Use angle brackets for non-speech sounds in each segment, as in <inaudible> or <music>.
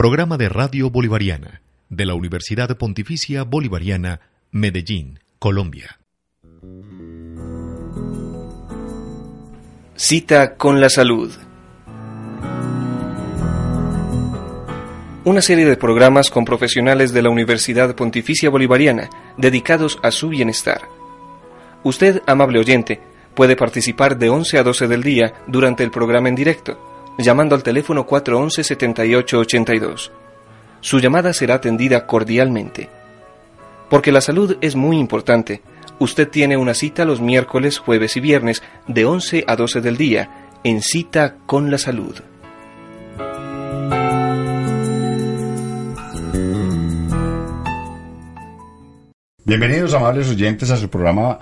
Programa de Radio Bolivariana de la Universidad Pontificia Bolivariana, Medellín, Colombia. Cita con la salud. Una serie de programas con profesionales de la Universidad Pontificia Bolivariana dedicados a su bienestar. Usted, amable oyente, puede participar de 11 a 12 del día durante el programa en directo, llamando al teléfono 411-7882. Su llamada será atendida cordialmente. Porque la salud es muy importante, usted tiene una cita los miércoles, jueves y viernes de 11 a 12 del día en Cita con la Salud. Bienvenidos amables oyentes a su programa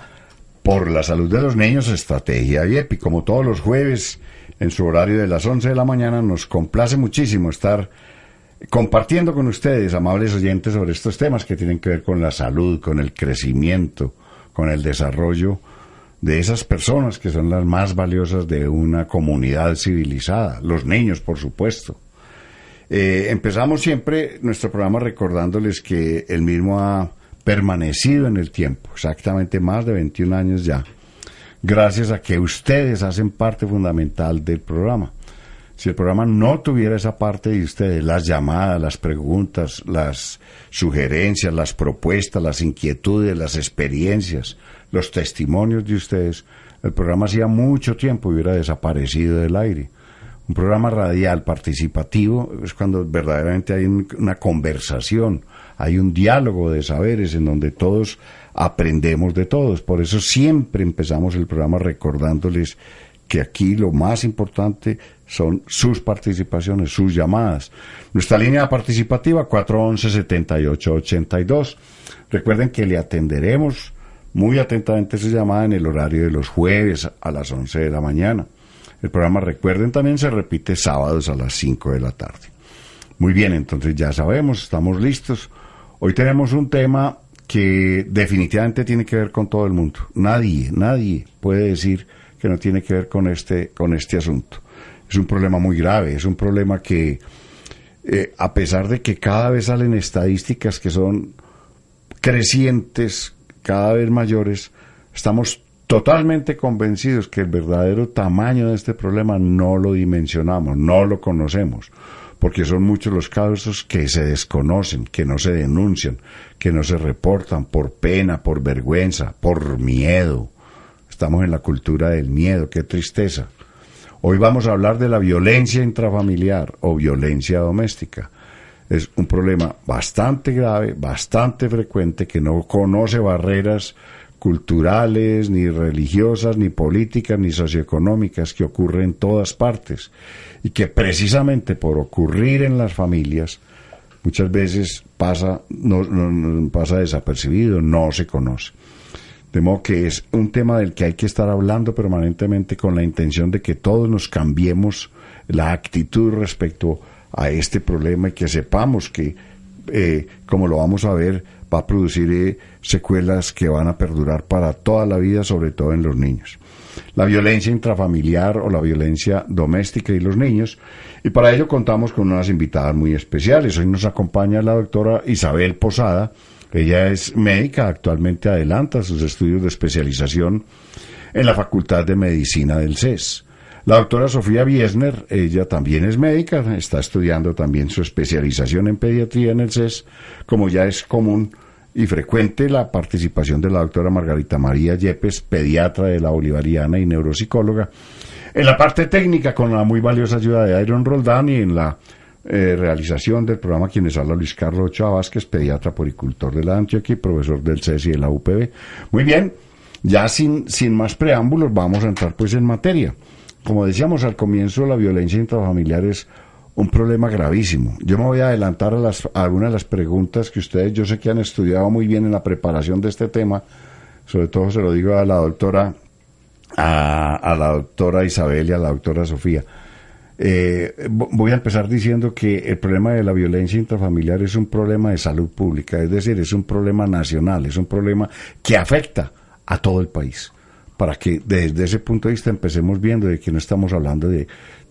Por la Salud de los Niños, Estrategia y Como todos los jueves, en su horario de las 11 de la mañana, nos complace muchísimo estar compartiendo con ustedes, amables oyentes, sobre estos temas que tienen que ver con la salud, con el crecimiento, con el desarrollo de esas personas que son las más valiosas de una comunidad civilizada, los niños, por supuesto. Eh, empezamos siempre nuestro programa recordándoles que el mismo ha permanecido en el tiempo, exactamente más de 21 años ya, gracias a que ustedes hacen parte fundamental del programa. Si el programa no tuviera esa parte de ustedes, las llamadas, las preguntas, las sugerencias, las propuestas, las inquietudes, las experiencias, los testimonios de ustedes, el programa hacía mucho tiempo hubiera desaparecido del aire. Un programa radial participativo es cuando verdaderamente hay una conversación, hay un diálogo de saberes en donde todos aprendemos de todos. Por eso siempre empezamos el programa recordándoles que aquí lo más importante son sus participaciones, sus llamadas. Nuestra línea participativa 411-7882. Recuerden que le atenderemos muy atentamente su llamada en el horario de los jueves a las 11 de la mañana. El programa, recuerden, también se repite sábados a las 5 de la tarde. Muy bien, entonces ya sabemos, estamos listos. Hoy tenemos un tema que definitivamente tiene que ver con todo el mundo. Nadie, nadie puede decir que no tiene que ver con este, con este asunto. Es un problema muy grave, es un problema que, eh, a pesar de que cada vez salen estadísticas que son crecientes, cada vez mayores, estamos totalmente convencidos que el verdadero tamaño de este problema no lo dimensionamos, no lo conocemos, porque son muchos los casos que se desconocen, que no se denuncian, que no se reportan por pena, por vergüenza, por miedo. Estamos en la cultura del miedo, qué tristeza. Hoy vamos a hablar de la violencia intrafamiliar o violencia doméstica. Es un problema bastante grave, bastante frecuente, que no conoce barreras culturales, ni religiosas, ni políticas, ni socioeconómicas, que ocurren en todas partes y que precisamente por ocurrir en las familias muchas veces pasa, no pasa desapercibido, no se conoce. De modo que es un tema del que hay que estar hablando permanentemente con la intención de que todos nos cambiemos la actitud respecto a este problema y que sepamos que, eh, como lo vamos a ver, va a producir eh, secuelas que van a perdurar para toda la vida, sobre todo en los niños. La violencia intrafamiliar o la violencia doméstica y los niños. Y para ello contamos con unas invitadas muy especiales. Hoy nos acompaña la doctora Isabel Posada, ella es médica, actualmente adelanta sus estudios de especialización en la Facultad de Medicina del CES. La doctora Sofía Biesner, ella también es médica, está estudiando también su especialización en pediatría en el CES, como ya es común y frecuente la participación de la doctora Margarita María Yepes, pediatra de la Bolivariana y neuropsicóloga, en la parte técnica con la muy valiosa ayuda de Iron Roldán y en la eh, realización del programa quienes habla Luis Carlos Ochoa Vázquez, pediatra poricultor de la Antioquia y profesor del CES y de la UPB. Muy bien, ya sin, sin más preámbulos vamos a entrar pues en materia. Como decíamos al comienzo, la violencia intrafamiliar es un problema gravísimo. Yo me voy a adelantar a, las, algunas de las preguntas que ustedes, yo sé que han estudiado muy bien en la preparación de este tema, sobre todo se lo digo a la doctora, a, a la doctora Isabel y a la doctora Sofía. Eh, voy a empezar diciendo que el problema de la violencia intrafamiliar es un problema de salud pública, es decir, es un problema nacional, es un problema que afecta a todo el país. Para que desde ese punto de vista empecemos viendo de que no estamos hablando de,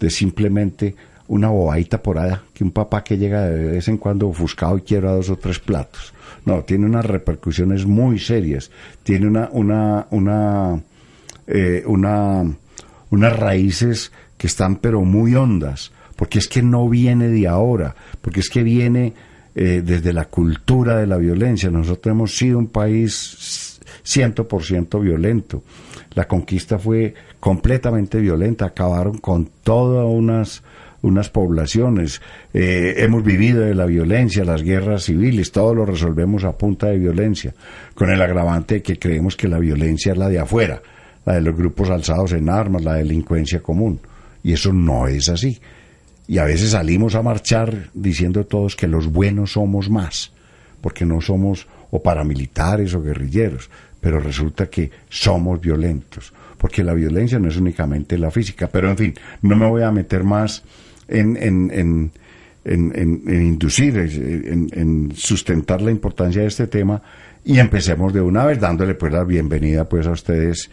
simplemente una bobadita por allá, que un papá que llega de vez en cuando ofuscado y quiera dos o tres platos. No, tiene unas repercusiones muy serias, tiene una, una, una, eh, una, unas raíces que están pero muy hondas, porque es que no viene de ahora, porque es que viene eh, desde la cultura de la violencia. Nosotros hemos sido un país 100% violento. La conquista fue completamente violenta, acabaron con todas unas unas poblaciones. Eh, hemos vivido de la violencia, las guerras civiles, todo lo resolvemos a punta de violencia, con el agravante de que creemos que la violencia es la de afuera, la de los grupos alzados en armas, la delincuencia común. Y eso no es así. Y a veces salimos a marchar diciendo todos que los buenos somos más, porque no somos o paramilitares o guerrilleros, pero resulta que somos violentos, porque la violencia no es únicamente la física. Pero en fin, no me voy a meter más en, en, en, en inducir, en, sustentar la importancia de este tema y empecemos de una vez dándole pues la bienvenida pues a ustedes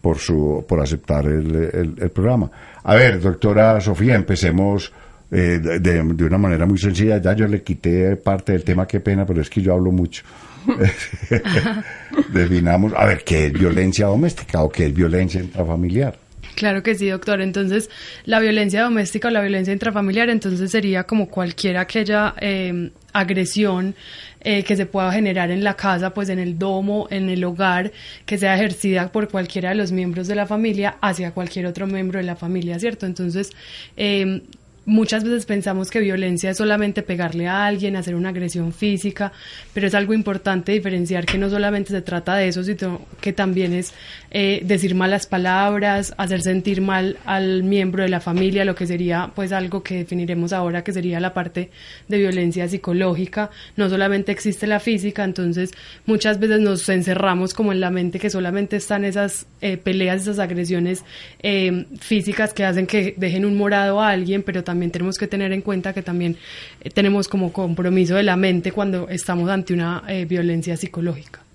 por su por aceptar el, el, programa. A ver, doctora Sofía, empecemos eh, de, de, una manera muy sencilla. Ya yo le quité parte del tema, qué pena, pero es que yo hablo mucho. <laughs> Definamos, a ver, ¿qué es violencia doméstica o qué es violencia intrafamiliar? Claro que sí, doctor. Entonces, la violencia doméstica o la violencia intrafamiliar, entonces sería como cualquier aquella eh, agresión eh, que se pueda generar en la casa, pues en el domo, en el hogar, que sea ejercida por cualquiera de los miembros de la familia hacia cualquier otro miembro de la familia, ¿cierto? Entonces, eh, muchas veces pensamos que violencia es solamente pegarle a alguien, hacer una agresión física, pero es algo importante diferenciar que no solamente se trata de eso, sino que también es eh, decir malas palabras, hacer sentir mal al miembro de la familia, lo que sería pues algo que definiremos ahora que sería la parte de violencia psicológica. No solamente existe la física, entonces muchas veces nos encerramos como en la mente que solamente están esas eh, peleas, esas agresiones eh, físicas que hacen que dejen un morado a alguien, pero también tenemos que tener en cuenta que también eh, tenemos como compromiso de la mente cuando estamos ante una eh, violencia psicológica.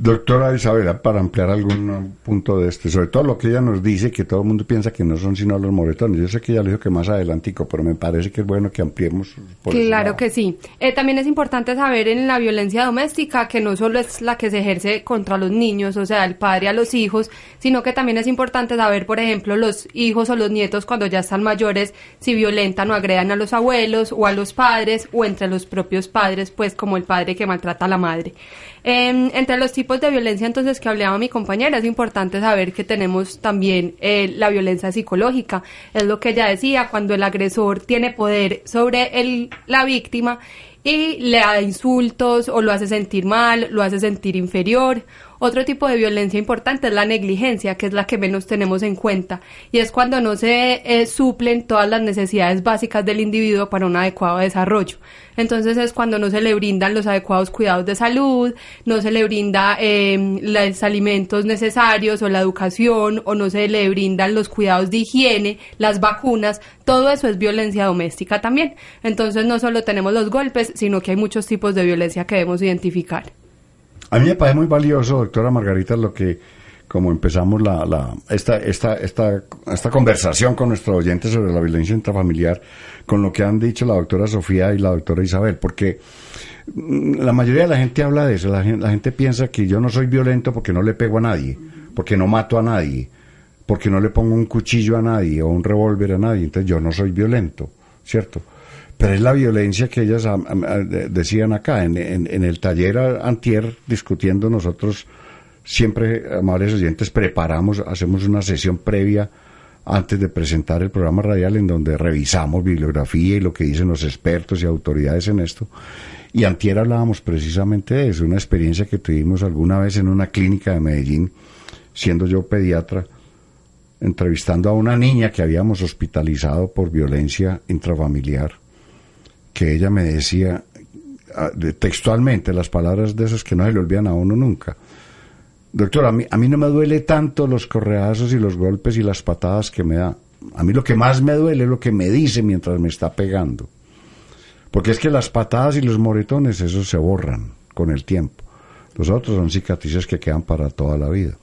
Doctora Isabela, para ampliar algún punto de este, sobre todo lo que ella nos dice, que todo el mundo piensa que no son sino los moretones. Yo sé que ella lo dijo que más adelantico, pero me parece que es bueno que ampliemos. Por claro que sí. Eh, también es importante saber en la violencia doméstica que no solo es la que se ejerce contra los niños, o sea, el padre a los hijos, sino que también es importante saber, por ejemplo, los hijos o los nietos cuando ya están mayores, si violentan o agredan a los abuelos o a los padres o entre los propios padres, pues como el padre que maltrata a la madre. Em, entre los tipos de violencia entonces que hablaba mi compañera, es importante saber que tenemos también eh, la violencia psicológica. Es lo que ella decía, cuando el agresor tiene poder sobre el, la víctima y le da insultos o lo hace sentir mal, lo hace sentir inferior otro tipo de violencia importante es la negligencia, que es la que menos tenemos en cuenta, y es cuando no se eh, suplen todas las necesidades básicas del individuo para un adecuado desarrollo. Entonces es cuando no se le brindan los adecuados cuidados de salud, no se le brinda em, los alimentos necesarios o la educación, o no se le brindan los cuidados de higiene, las vacunas, todo eso es violencia doméstica también. Entonces no solo tenemos los golpes, sino que hay muchos tipos de violencia que debemos identificar. A mí me parece muy valioso, doctora Margarita, lo que, como empezamos la, la, esta, esta, esta, esta conversación con nuestros oyentes sobre la violencia intrafamiliar, con lo que han dicho la doctora Sofía y la doctora Isabel, porque mm, la mayoría de la gente habla de eso, la gente, la gente piensa que yo no soy violento porque no le pego a nadie, porque no mato a nadie, porque no le pongo un cuchillo a nadie o un revólver a nadie, entonces yo no soy violento, ¿cierto? Pero es la violencia que ellas decían acá, en, el taller antier, discutiendo nosotros, siempre, amables oyentes, preparamos, hacemos una sesión previa antes de presentar el programa radial en donde revisamos bibliografía y lo que dicen los expertos y autoridades en esto. Y antier hablábamos precisamente de eso, una experiencia que tuvimos alguna vez en una clínica de Medellín, siendo yo pediatra, entrevistando a una niña que habíamos hospitalizado por violencia intrafamiliar que ella me decía ah, textualmente las palabras de esas que no se le olvidan a uno nunca. Doctor, a mí, a mí no me duele tanto los correazos y los golpes y las patadas que me da. A mí lo que más me duele es lo que me dice mientras me está pegando. Porque es que las patadas y los moretones, esos se borran con el tiempo. Los otros son cicatrices que quedan para toda la vida.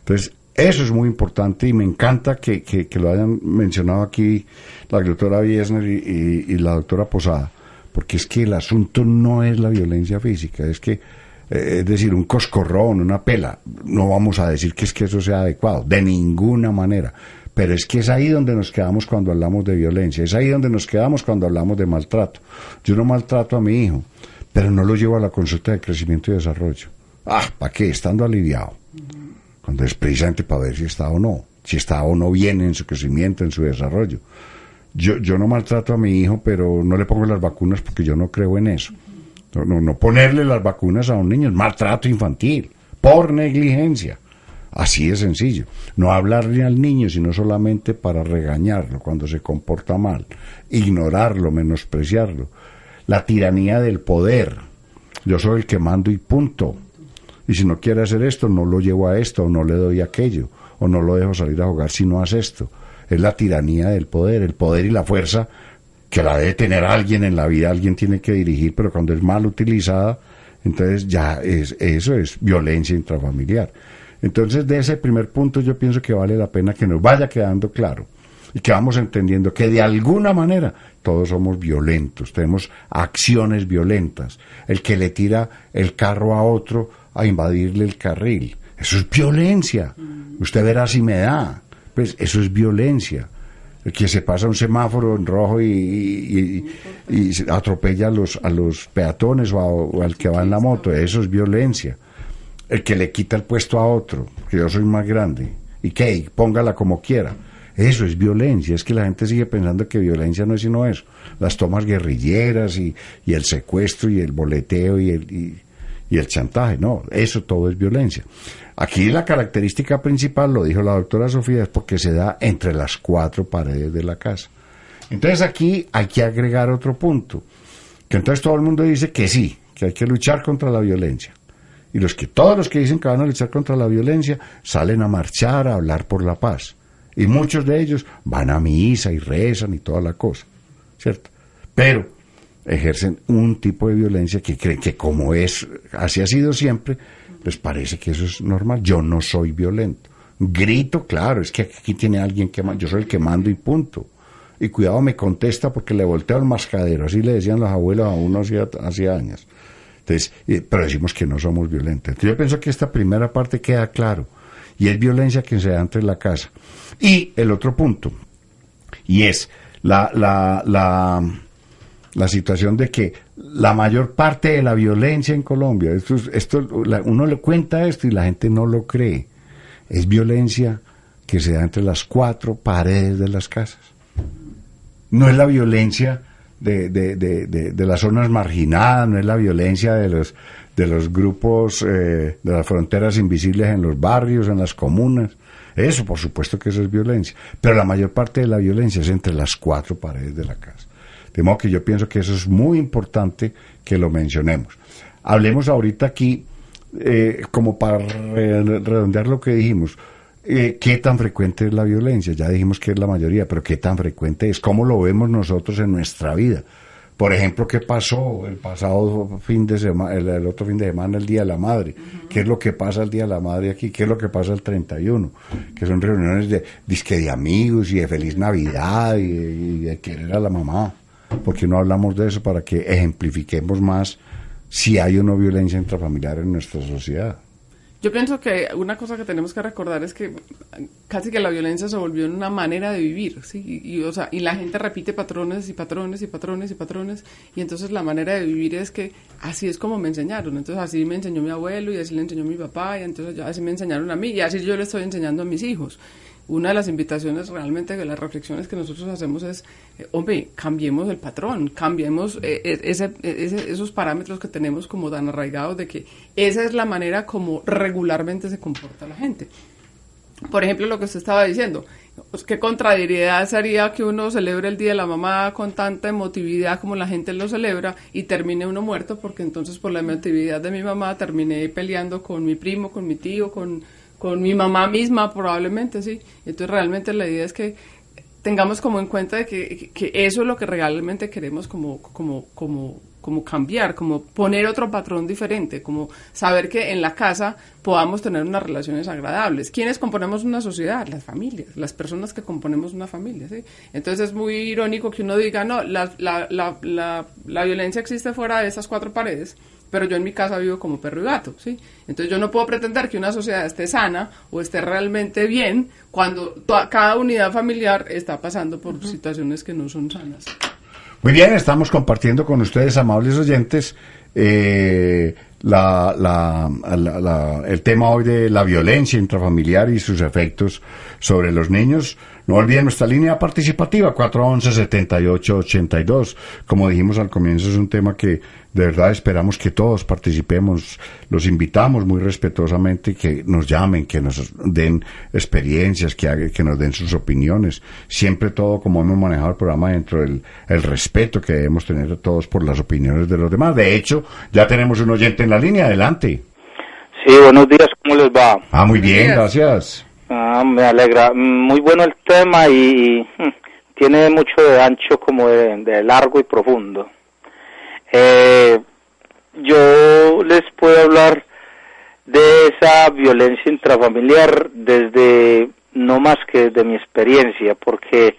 Entonces, Eso es muy importante y me encanta que, que, lo hayan mencionado aquí la doctora Biesner y, la doctora Posada, porque es que el asunto no es la violencia física, es que, eh, es decir, un coscorrón, una pela, no vamos a decir que es que eso sea adecuado, de ninguna manera. Pero es que es ahí donde nos quedamos cuando hablamos de violencia, es ahí donde nos quedamos cuando hablamos de maltrato. Yo no maltrato a mi hijo, pero no lo llevo a la consulta de crecimiento y desarrollo. Ah, ¿para qué? Estando aliviado cuando es precisamente para ver si está o no, si está o no bien en su crecimiento, en su desarrollo. Yo, yo no maltrato a mi hijo, pero no le pongo las vacunas porque yo no creo en eso. No, no, ponerle las vacunas a un niño es maltrato infantil, por negligencia. Así de sencillo. No hablarle al niño, sino solamente para regañarlo cuando se comporta mal, ignorarlo, menospreciarlo. La tiranía del poder. Yo soy el que mando y punto. Y si no quiere hacer esto, no lo llevo a esto, o no le doy aquello, o no lo dejo salir a jugar si no hace esto. Es la tiranía del poder, el poder y la fuerza que la debe tener alguien en la vida, alguien tiene que dirigir, pero cuando es mal utilizada, entonces ya es, eso es violencia intrafamiliar. Entonces, de ese primer punto yo pienso que vale la pena que nos vaya quedando claro y que vamos entendiendo que de alguna manera todos somos violentos, tenemos acciones violentas. El que le tira el carro a otro a invadirle el carril. Eso es violencia. Usted verá si me da. Pues eso es violencia. El que se pasa un semáforo en rojo y, atropella a los, a los peatones o, al que va en la moto, eso es violencia. El que le quita el puesto a otro, que yo soy más grande, y que póngala como quiera. Eso es violencia, es que la gente sigue pensando que violencia no es sino eso. Las tomas guerrilleras y, el secuestro y el boleteo y el, y el chantaje. No, eso todo es violencia. Aquí la característica principal, lo dijo la doctora Sofía, es porque se da entre las cuatro paredes de la casa. Entonces aquí hay que agregar otro punto, que entonces todo el mundo dice que sí, que hay que luchar contra la violencia. Y los que todos los que dicen que van a luchar contra la violencia salen a marchar, a hablar por la paz. Y muchos de ellos van a misa y rezan y toda la cosa, ¿cierto? Pero ejercen un tipo de violencia que creen que como es, así ha sido siempre, les parece que eso es normal. Yo no soy violento. Grito, claro, es que aquí tiene alguien que yo soy el que mando y punto. Y cuidado me contesta porque le volteo el mascadero, así le decían los abuelos a uno hacía, años. Entonces, pero decimos que no somos violentos. Entonces yo pienso que esta primera parte queda claro. Y es violencia que se da entre la casa. Y el otro punto, y es la, la, la la situación de que la mayor parte de la violencia en Colombia, esto, esto uno le cuenta esto y la gente no lo cree, es violencia que se da entre las cuatro paredes de las casas. No es la violencia de, de, de, de las zonas marginadas, no es la violencia de los, de los grupos eh, de las fronteras invisibles en los barrios, en las comunas. Eso, por supuesto que eso es violencia. Pero la mayor parte de la violencia es entre las cuatro paredes de la casa. De modo que yo pienso que eso es muy importante que lo mencionemos. Hablemos ahorita aquí, eh, como para redondear lo que dijimos, eh, ¿qué tan frecuente es la violencia? Ya dijimos que es la mayoría, pero ¿qué tan frecuente es? ¿Cómo lo vemos nosotros en nuestra vida? Por ejemplo, ¿qué pasó el pasado fin de semana, el, otro fin de semana, el Día de la Madre? ¿Qué es lo que pasa el Día de la Madre aquí? ¿Qué es lo que pasa el 31? Que son reuniones de disque de amigos y de feliz Navidad y de querer a la mamá porque no hablamos de eso para que ejemplifiquemos más si hay o no violencia intrafamiliar en nuestra sociedad. Yo pienso que una cosa que tenemos que recordar es que casi que la violencia se volvió una manera de vivir, ¿sí? Y, o sea, y la gente repite patrones y patrones y patrones y patrones, y entonces la manera de vivir es que así es como me enseñaron, entonces así me enseñó mi abuelo y así le enseñó mi papá, y entonces así me enseñaron a mí, y así yo le estoy enseñando a mis hijos una de las invitaciones realmente de las reflexiones que nosotros hacemos es, eh, hombre, cambiemos el patrón, cambiemos eh, eh, ese, esos parámetros que tenemos como tan arraigados de que esa es la manera como regularmente se comporta la gente. Por ejemplo, lo que usted estaba diciendo, pues, qué contrariedad sería que uno celebre el Día de la Mamá con tanta emotividad como la gente lo celebra y termine uno muerto porque entonces por la emotividad de mi mamá terminé peleando con mi primo, con mi tío, con con mi mamá misma probablemente, sí. Entonces realmente la idea es que tengamos como en cuenta de que, que eso es lo que realmente queremos como, como, como, como cambiar, como poner otro patrón diferente, como saber que en la casa podamos tener unas relaciones agradables. ¿Quiénes componemos una sociedad? Las familias, las personas que componemos una familia. ¿sí? Entonces es muy irónico que uno diga, no, la, la, la, la, violencia existe fuera de esas cuatro paredes, pero yo en mi casa vivo como perro y gato, ¿sí? Entonces yo no puedo pretender que una sociedad esté sana o esté realmente bien cuando cada unidad familiar está pasando por situaciones que no son sanas. Muy bien, estamos compartiendo con ustedes, amables oyentes, eh, la, la, el tema hoy de la violencia intrafamiliar y sus efectos sobre los niños. No olviden nuestra línea participativa, 411-7882. Como dijimos al comienzo, es un tema que de verdad esperamos que todos participemos. Los invitamos muy respetuosamente que nos llamen, que nos den experiencias, que, que nos den sus opiniones. Siempre todo como hemos manejado el programa dentro del el respeto que debemos tener todos por las opiniones de los demás. De hecho, ya tenemos un oyente en la línea. Adelante. Sí, buenos días. ¿Cómo les va? Ah, muy bien, gracias. Ah, me alegra. Muy bueno el tema y, hmm, tiene mucho de ancho como de, largo y profundo. Eh, yo les puedo hablar de esa violencia intrafamiliar desde no más que desde mi experiencia, porque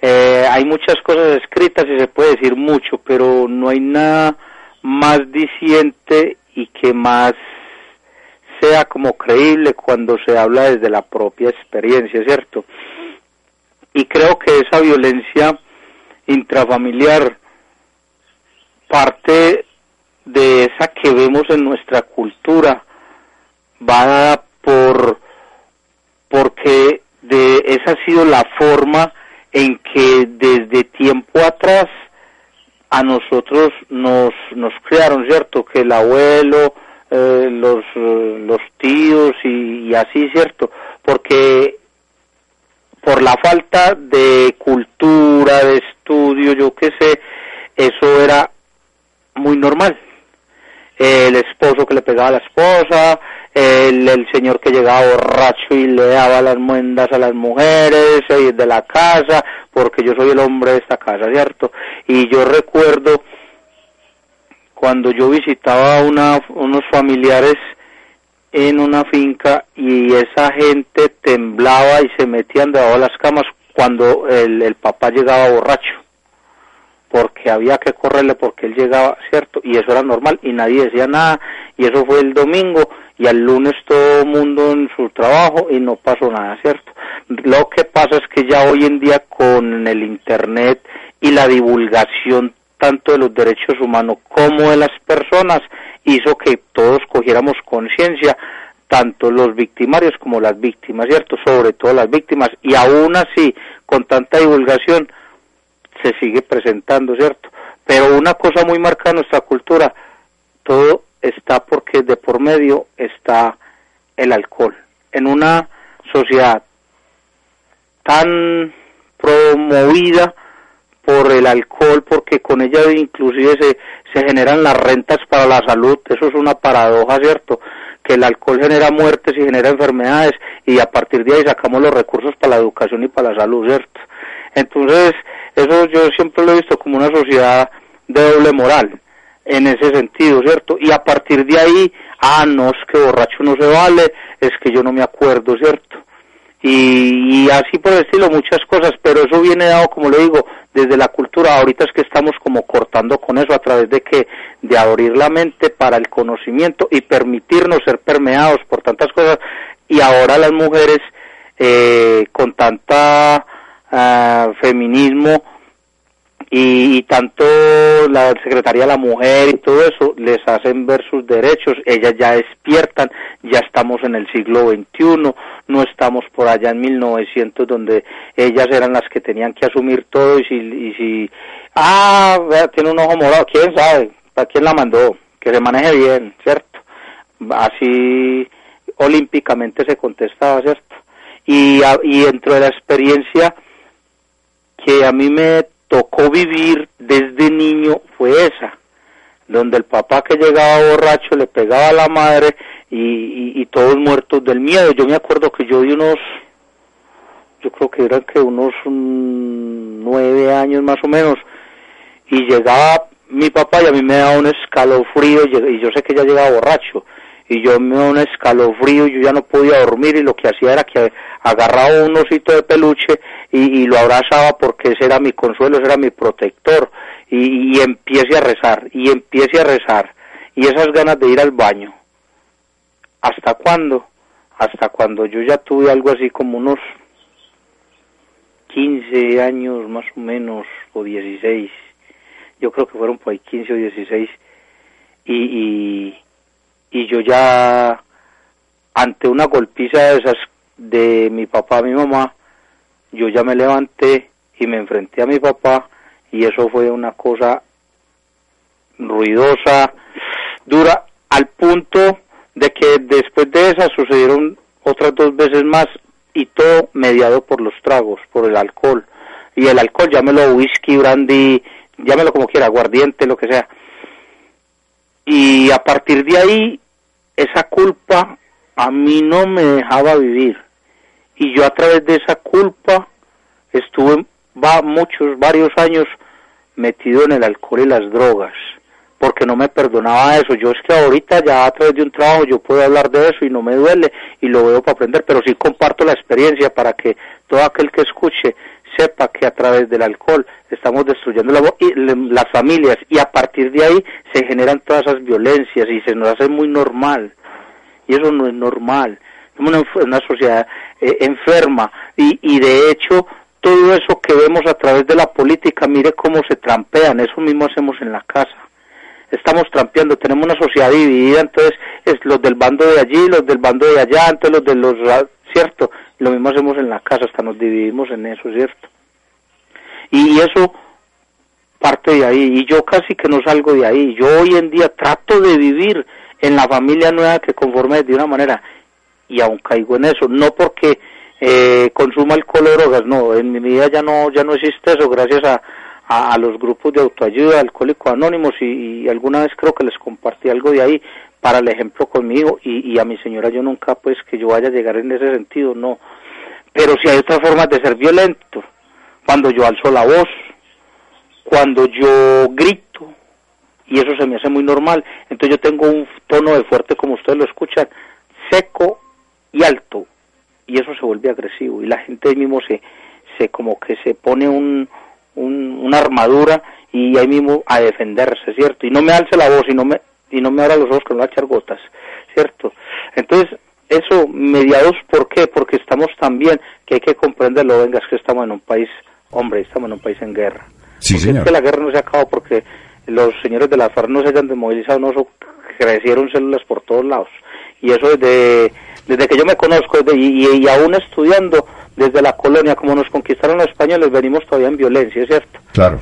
eh, hay muchas cosas escritas y se puede decir mucho, pero no hay nada más diciente y que más sea como creíble cuando se habla desde la propia experiencia, ¿cierto? Y creo que esa violencia intrafamiliar parte de esa que vemos en nuestra cultura va por porque de esa ha sido la forma en que desde tiempo atrás a nosotros nos nos crearon, ¿cierto? Que el abuelo, eh, los, los tíos y, así, ¿cierto? Porque por la falta de cultura, de estudio, yo qué sé, eso era muy normal. El esposo que le pegaba a la esposa, el, el señor que llegaba borracho y le daba las muendas a las mujeres eh, de la casa, porque yo soy el hombre de esta casa, ¿cierto? Y yo recuerdo cuando yo visitaba una, unos familiares en una finca y esa gente temblaba y se metían debajo de las camas cuando el, papá llegaba borracho porque había que correrle porque él llegaba, ¿cierto? Y eso era normal y nadie decía nada y eso fue el domingo y al lunes todo mundo en su trabajo y no pasó nada, ¿cierto? Lo que pasa es que ya hoy en día con el Internet y la divulgación tanto de los derechos humanos como de las personas, hizo que todos cogiéramos conciencia, tanto los victimarios como las víctimas, ¿cierto? Sobre todo las víctimas, y aún así, con tanta divulgación, se sigue presentando, ¿cierto? Pero una cosa muy marcada en nuestra cultura, todo está porque de por medio está el alcohol. En una sociedad tan promovida por el alcohol, porque con ella inclusive se, se generan las rentas para la salud, eso es una paradoja, ¿cierto? Que el alcohol genera muertes y genera enfermedades y a partir de ahí sacamos los recursos para la educación y para la salud, ¿cierto? Entonces, eso yo siempre lo he visto como una sociedad de doble moral, en ese sentido, ¿cierto? Y a partir de ahí, ah, no, es que borracho no se vale, es que yo no me acuerdo, ¿cierto? y, así por el estilo muchas cosas, pero eso viene dado, como le digo, desde la cultura. Ahorita es que estamos como cortando con eso a través de que de abrir la mente para el conocimiento y permitirnos ser permeados por tantas cosas. Y ahora las mujeres eh, con tanta uh, feminismo y, tanto la Secretaría de la Mujer y todo eso les hacen ver sus derechos, ellas ya despiertan, ya estamos en el siglo XXI, no estamos por allá en 1900 donde ellas eran las que tenían que asumir todo y si, y si ah, tiene un ojo morado, quién sabe, ¿para quién la mandó? Que se maneje bien, ¿cierto? Así olímpicamente se contestaba, ¿cierto? Y, y dentro de la experiencia que a mí me tocó vivir desde niño fue esa, donde el papá que llegaba borracho le pegaba a la madre y, todos muertos del miedo. Yo me acuerdo que yo di unos yo creo que eran que unos mm, nueve años más o menos, y llegaba mi papá y a mí me daba un escalofrío y yo sé que ya llegaba borracho y yo me daba un escalofrío yo ya no podía dormir y lo que hacía era que agarraba un osito de peluche y, lo abrazaba porque ese era mi consuelo, ese era mi protector y, y empiece a rezar y empiece a rezar y esas ganas de ir al baño. ¿Hasta cuándo? Hasta cuando yo ya tuve algo así como unos 15 años más o menos o 16 yo creo que fueron por ahí 15 o 16, y, y, y yo ya, ante una golpiza de esas de mi papá, mi mamá, yo ya me levanté y me enfrenté a mi papá, y eso fue una cosa ruidosa, dura, al punto de que después de esa sucedieron otras dos veces más y todo mediado por los tragos, por el alcohol. Y el alcohol, llámelo whisky, brandy, llámelo como quiera, aguardiente, lo que sea. Y a partir de ahí, esa culpa a mí no me dejaba vivir. Y yo a través de esa culpa estuve va, muchos, varios años metido en el alcohol y las drogas, porque no me perdonaba eso. Yo es que ahorita ya a través de un trabajo yo puedo hablar de eso y no me duele y lo veo para aprender, pero sí comparto la experiencia para que todo aquel que escuche sepa que a través del alcohol estamos destruyendo las familias y a partir de ahí se generan todas esas violencias y se nos hace muy normal. Y eso no es normal. Somos una, una sociedad eh, enferma y, y de hecho todo eso que vemos a través de la política, mire cómo se trampean, eso mismo hacemos en la casa. Estamos trampeando, tenemos una sociedad dividida, entonces es los del bando de allí, los del bando de allá, entonces los de los, ¿cierto? Lo mismo hacemos en la casa, hasta nos dividimos en eso, ¿cierto? Y eso parte de ahí. Y yo casi que no salgo de ahí. Yo hoy en día trato de vivir en la familia nueva que conforme de una manera y aún caigo en eso. No porque eh, consuma alcohol o drogas, no. En mi vida ya no, ya no existe eso gracias a, a, los grupos de autoayuda, alcohólicos anónimos y, y, alguna vez creo que les compartí algo de ahí para el ejemplo conmigo y, y a mi señora yo nunca pues que yo vaya a llegar en ese sentido, no. Pero si hay otras formas de ser violento, cuando yo alzo la voz, cuando yo grito, y eso se me hace muy normal. Entonces yo tengo un tono de fuerte, como ustedes lo escuchan, seco y alto, y eso se vuelve agresivo, y la gente mismo se, se como que se pone un, una armadura y ahí mismo a defenderse, ¿cierto? Y no me alce la voz y no me, y no me abra los ojos que no va a echar gotas, ¿cierto? Entonces, eso, mediados, ¿por qué? Porque estamos también, que hay que comprenderlo, venga, es que estamos en un país, hombre, estamos en un país en guerra. Sí, señor. Es que la guerra no se acabó porque los señores de la FARC no se hayan desmovilizado, no, crecieron células por todos lados. Y eso desde, desde que yo me conozco, y, y, aún estudiando desde la colonia, como nos conquistaron los españoles, venimos todavía en violencia, ¿es cierto? Claro.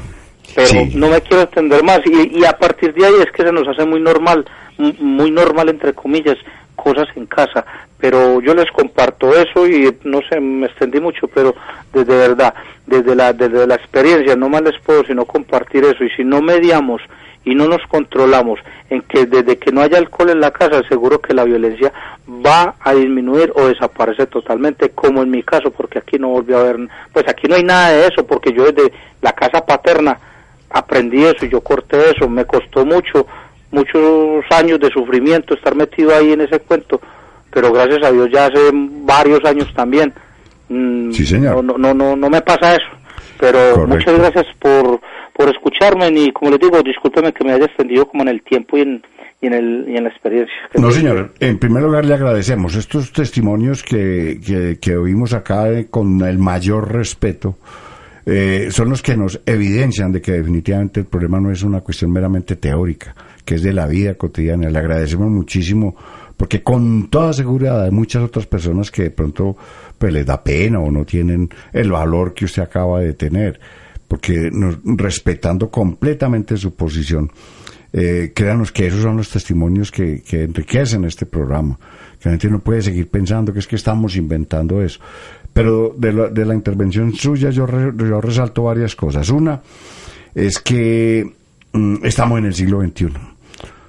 Pero no me quiero extender más, y, y a partir de ahí es que se nos hace muy normal, muy normal entre comillas, cosas en casa, pero yo les comparto eso y no sé, me extendí mucho, pero desde verdad, desde la, desde la experiencia, no más les puedo sino compartir eso y si no mediamos y no nos controlamos en que desde que no haya alcohol en la casa, seguro que la violencia va a disminuir o desaparece totalmente, como en mi caso, porque aquí no volvió a haber, pues aquí no hay nada de eso, porque yo desde la casa paterna aprendí eso yo corté eso, me costó mucho, muchos años de sufrimiento estar metido ahí en ese cuento, pero gracias a Dios ya hace varios años también. Mm, sí, señor. No, no, no, no me pasa eso. Pero muchas gracias por, por escucharme y como les digo, discúlpeme que me haya extendido como en el tiempo y en, y en, el, y en la experiencia. No, señor. En primer lugar, le agradecemos estos testimonios que, que, que oímos acá eh, con el mayor respeto eh, son los que nos evidencian de que definitivamente el problema no es una cuestión meramente teórica, que es de la vida cotidiana. Le agradecemos muchísimo porque con toda seguridad hay muchas otras personas que de pronto pues les da pena o no tienen el valor que usted acaba de tener, porque respetando completamente su posición, eh, créanos que esos son los testimonios que, que enriquecen este programa, que la gente no puede seguir pensando que es que estamos inventando eso. Pero de la, de la intervención suya yo, yo resalto varias cosas. Una es que mm, estamos en el siglo XXI.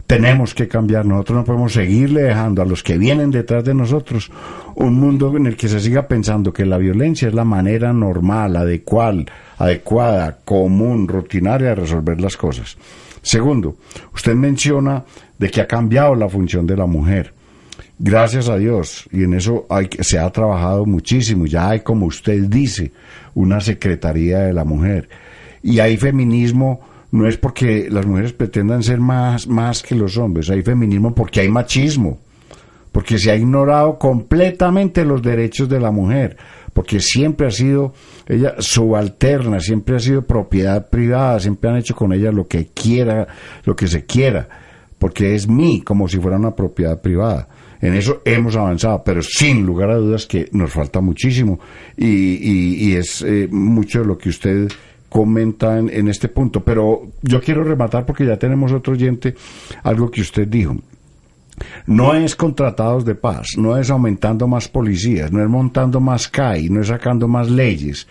Tenemos que cambiar. Nosotros no podemos seguirle dejando a los que vienen detrás de nosotros un mundo en el que se siga pensando que la violencia es la manera normal, adecuada, adecuada, común, rutinaria de resolver las cosas. Segundo, usted menciona de que ha cambiado la función de la mujer. Gracias a Dios, y en eso hay, se ha trabajado muchísimo. Ya hay, como usted dice, una Secretaría de la Mujer. Y hay feminismo no es porque las mujeres pretendan ser más, más que los hombres, hay feminismo porque hay machismo, porque se ha ignorado completamente los derechos de la mujer, porque siempre ha sido ella subalterna, siempre ha sido propiedad privada, siempre han hecho con ella lo que quiera, lo que se quiera, porque es mí como si fuera una propiedad privada. En eso hemos avanzado, pero sin lugar a dudas que nos falta muchísimo y, y, es eh, mucho de lo que usted comenta en, este punto. Pero yo quiero rematar porque ya tenemos otro oyente, algo que usted dijo. No es contratados de paz, no es aumentando más policías, no es montando más CAI, no es sacando más leyes.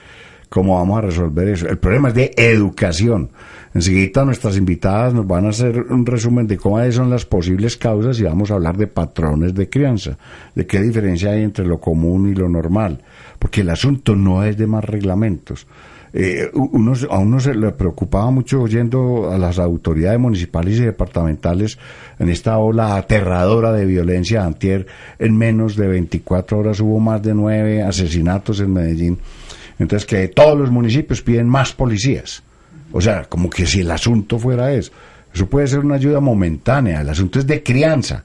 ¿Cómo vamos a resolver eso? El problema es de educación. Enseguida nuestras invitadas nos van a hacer un resumen de cómo son las posibles causas y vamos a hablar de patrones de crianza, de qué diferencia hay entre lo común y lo normal, porque el asunto no es de más reglamentos eh, uno, a uno se le preocupaba mucho oyendo a las autoridades municipales y departamentales en esta ola aterradora de violencia antier. En menos de 24 horas hubo más de nueve asesinatos en Medellín. Entonces que todos los municipios piden más policías. O sea, como que si el asunto fuera eso. Eso puede ser una ayuda momentánea. El asunto es de crianza.